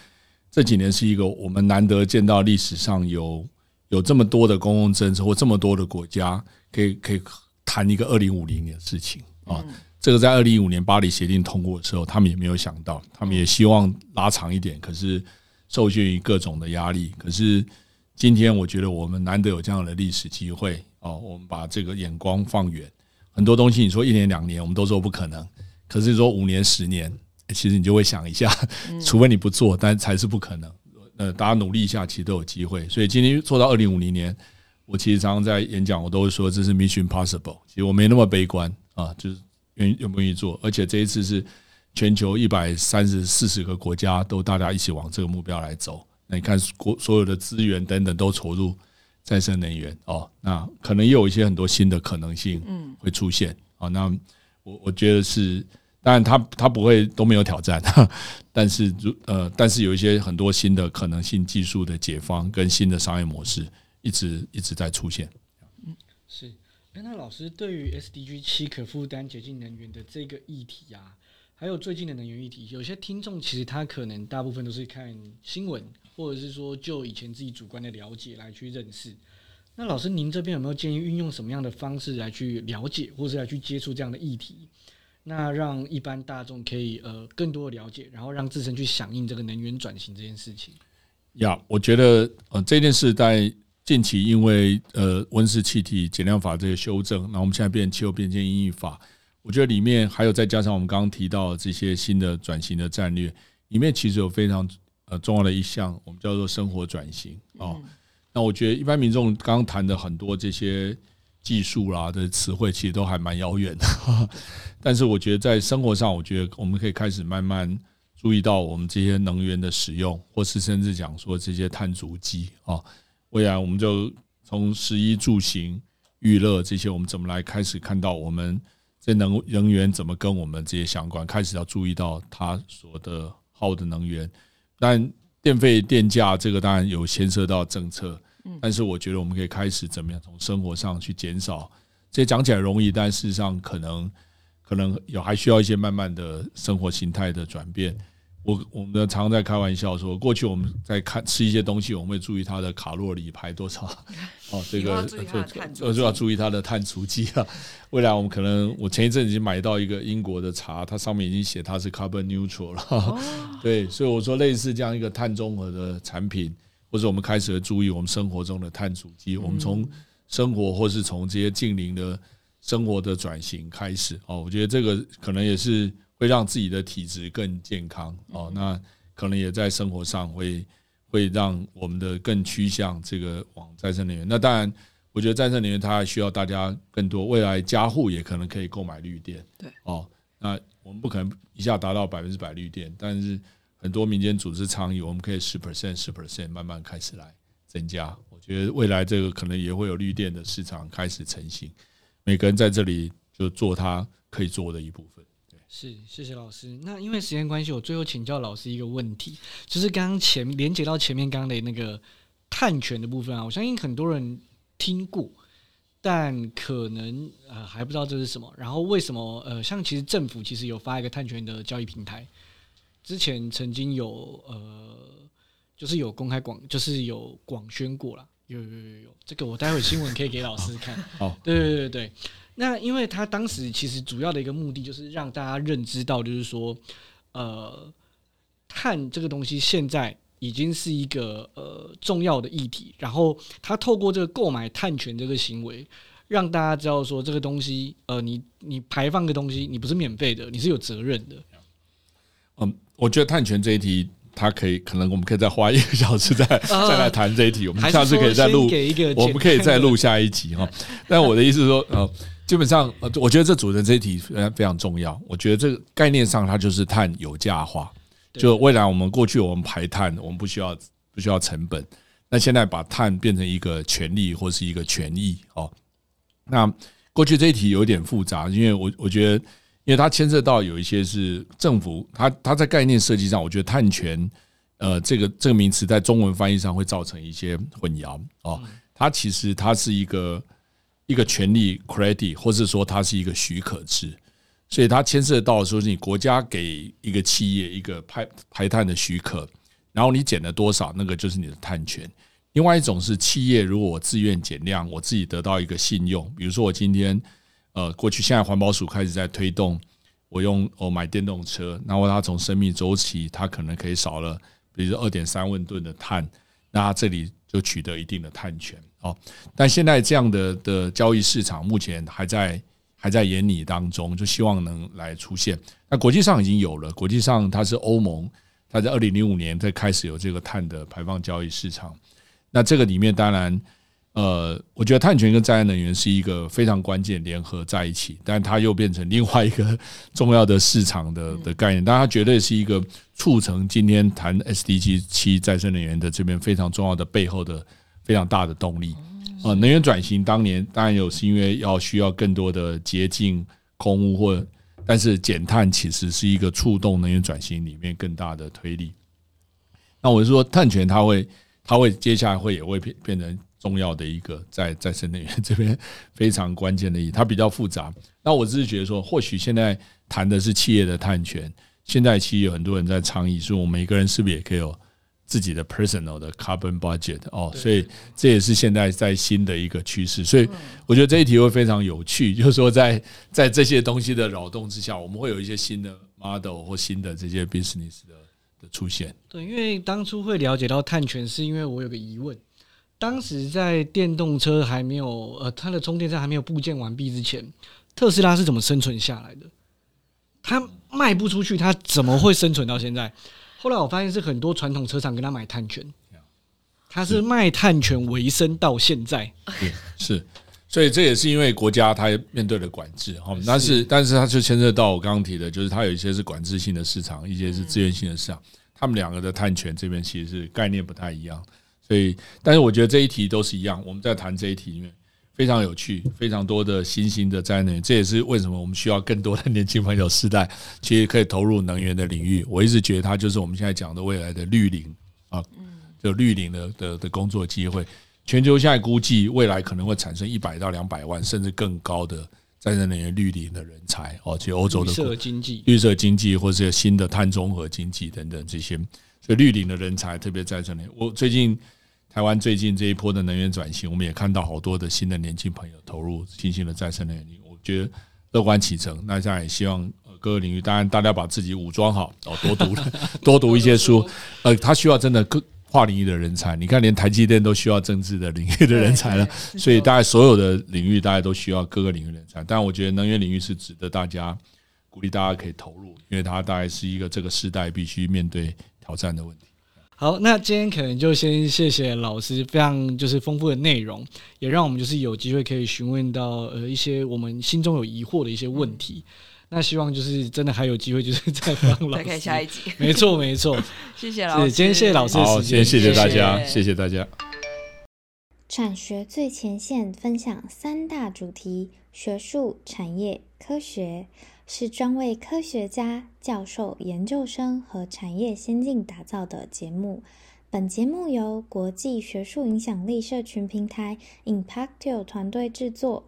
这几年是一个我们难得见到历史上有。有这么多的公共政策或这么多的国家，可以可以谈一个二零五零年的事情啊。这个在二零一五年巴黎协定通过的时候，他们也没有想到，他们也希望拉长一点，可是受限于各种的压力。可是今天，我觉得我们难得有这样的历史机会哦，我们把这个眼光放远，很多东西你说一年两年，我们都说不可能。可是说五年十年，其实你就会想一下，除非你不做，但才是不可能。呃，大家努力一下，其实都有机会。所以今天做到二零五零年，我其实常常在演讲，我都会说这是 mission possible。其实我没那么悲观啊，就是愿愿不愿意做。而且这一次是全球一百三十四十个国家都大家一起往这个目标来走。那你看，国所有的资源等等都投入再生能源哦，那可能也有一些很多新的可能性嗯会出现啊。那我我觉得是。当然，他他不会都没有挑战，但是如呃，但是有一些很多新的可能性、技术的解放跟新的商业模式，一直一直在出现。嗯，是。那老师对于 SDG 七可负担洁净能源的这个议题啊，还有最近的能源议题，有些听众其实他可能大部分都是看新闻，或者是说就以前自己主观的了解来去认识。那老师，您这边有没有建议运用什么样的方式来去了解，或是来去接触这样的议题？那让一般大众可以呃更多的了解，然后让自身去响应这个能源转型这件事情。呀，我觉得呃这件事在近期因为呃温室气体减量法这些修正，那我们现在变气候变迁应法，我觉得里面还有再加上我们刚刚提到这些新的转型的战略，里面其实有非常呃重要的一项，我们叫做生活转型哦。那我觉得一般民众刚刚谈的很多这些。技术啦的词汇其实都还蛮遥远的，但是我觉得在生活上，我觉得我们可以开始慢慢注意到我们这些能源的使用，或是甚至讲说这些碳足迹啊。未来我们就从食衣住行、娱乐这些，我们怎么来开始看到我们这能能源怎么跟我们这些相关，开始要注意到它所的耗的能源。但电费电价这个当然有牵涉到政策。但是我觉得我们可以开始怎么样从生活上去减少，这讲起来容易，但事实上可能可能有还需要一些慢慢的生活形态的转变。我我们的常常在开玩笑说，过去我们在看吃一些东西，我们会注意它的卡路里排多少，哦，这个就就要注意它的碳足迹啊。未来我们可能，我前一阵已经买到一个英国的茶，它上面已经写它是 carbon neutral 了，对，所以我说类似这样一个碳中和的产品，或者我们开始会注意我们生活中的碳足迹，我们从生活或是从这些近邻的生活的转型开始哦，我觉得这个可能也是。会让自己的体质更健康哦，那可能也在生活上会会让我们的更趋向这个往再生能源。那当然，我觉得再生能源它还需要大家更多，未来家户也可能可以购买绿电。对哦，那我们不可能一下达到百分之百绿电，但是很多民间组织倡议，我们可以十 percent 十 percent 慢慢开始来增加。我觉得未来这个可能也会有绿电的市场开始成型，每个人在这里就做他可以做的一部分。是，谢谢老师。那因为时间关系，我最后请教老师一个问题，就是刚刚前连接到前面刚刚的那个碳权的部分啊，我相信很多人听过，但可能呃还不知道这是什么。然后为什么呃，像其实政府其实有发一个碳权的交易平台，之前曾经有呃，就是有公开广，就是有广宣过了，有有有有，这个我待会新闻可以给老师看。好，对对对对。那因为他当时其实主要的一个目的就是让大家认知到，就是说，呃，碳这个东西现在已经是一个呃重要的议题。然后他透过这个购买碳权这个行为，让大家知道说这个东西，呃，你你排放个东西，你不是免费的，你是有责任的。嗯，我觉得碳权这一题，它可以可能我们可以再花一个小时再 再来谈这一题。我们下次可以再录，我们可以再录下一集哈。但我的意思是说，呃。基本上，呃，我觉得这主人这一题非常非常重要。我觉得这个概念上，它就是碳有价化。就未来我们过去我们排碳，我们不需要不需要成本。那现在把碳变成一个权利或是一个权益哦。那过去这一题有点复杂，因为我我觉得，因为它牵涉到有一些是政府，它它在概念设计上，我觉得碳权，呃，这个这个名词在中文翻译上会造成一些混淆哦。它其实它是一个。一个权利 credit，或是说它是一个许可制，所以它牵涉到说是你国家给一个企业一个排排碳的许可，然后你减了多少，那个就是你的碳权。另外一种是企业如果我自愿减量，我自己得到一个信用，比如说我今天呃过去现在环保署开始在推动，我用我买电动车，然后它从生命周期它可能可以少了，比如说二点三万吨的碳，那它这里就取得一定的碳权。哦，但现在这样的的交易市场目前还在还在研拟当中，就希望能来出现。那国际上已经有了，国际上它是欧盟，它在二零零五年才开始有这个碳的排放交易市场。那这个里面当然，呃，我觉得碳权跟再生能源是一个非常关键联合在一起，但它又变成另外一个重要的市场的 的概念。但它绝对是一个促成今天谈 SDG 七再生能源的这边非常重要的背后的。非常大的动力啊！能源转型当年当然有，是因为要需要更多的洁净空污，或但是减碳其实是一个触动能源转型里面更大的推力。那我是说，碳权它会，它会接下来会也会变变成重要的一个在再生能源这边非常关键的，一它比较复杂。那我只是觉得说，或许现在谈的是企业的碳权，现在其实有很多人在倡议，说我们每个人是不是也可以有？自己的 personal 的 carbon budget 哦，所以这也是现在在新的一个趋势，所以我觉得这一题会非常有趣，就是说在在这些东西的扰动之下，我们会有一些新的 model 或新的这些 business 的的出现。对，因为当初会了解到碳权，是因为我有个疑问，当时在电动车还没有呃它的充电站还没有部件完毕之前，特斯拉是怎么生存下来的？它卖不出去，它怎么会生存到现在？后来我发现是很多传统车厂跟他买碳权，他是卖碳权为生到现在。是，所以这也是因为国家它面对了管制哈，但是但是它就牵涉到我刚刚提的，就是它有一些是管制性的市场，一些是资源性的市场，他们两个的碳权这边其实是概念不太一样。所以，但是我觉得这一题都是一样，我们在谈这一题里面。非常有趣，非常多的新兴的灾难，这也是为什么我们需要更多的年轻朋友世代，其实可以投入能源的领域。我一直觉得它就是我们现在讲的未来的绿林啊，就绿林的的的工作机会。全球现在估计未来可能会产生一百到两百万，甚至更高的再生能源绿林的人才哦，去欧洲的绿色经济，绿色经济或者新的碳中和经济等等这些，所以绿林的人才特别在这里。我最近台湾最近这一波的能源转型，我们也看到好多的新的年轻朋友投入新兴的再生能源，我觉得乐观启程。那现在也希望各个领域，当然大家把自己武装好哦，多读 多读一些书。呃，他需要真的各跨领域的人才。你看，连台积电都需要政治的领域的人才了，所以大概所有的领域，大家都需要各个领域人才。但我觉得能源领域是值得大家鼓励，大家可以投入，因为它大概是一个这个时代必须面对挑战的问题。好，那今天可能就先谢谢老师非常就是丰富的内容，也让我们就是有机会可以询问到呃一些我们心中有疑惑的一些问题。那希望就是真的还有机会，就是再帮老师。再看下一集。没错，没错。谢谢老师。今天谢谢老师。好，先谢谢大家，谢谢大家。产学最前线分享三大主题：学术、产业、科学。是专为科学家、教授、研究生和产业先进打造的节目。本节目由国际学术影响力社群平台 Impactio 团队制作，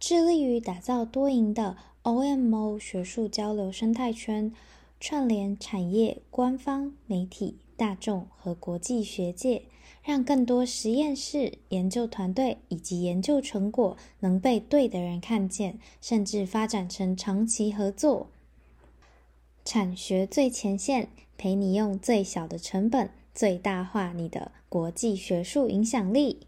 致力于打造多赢的 OMO 学术交流生态圈，串联产业、官方、媒体、大众和国际学界。让更多实验室、研究团队以及研究成果能被对的人看见，甚至发展成长期合作。产学最前线，陪你用最小的成本最大化你的国际学术影响力。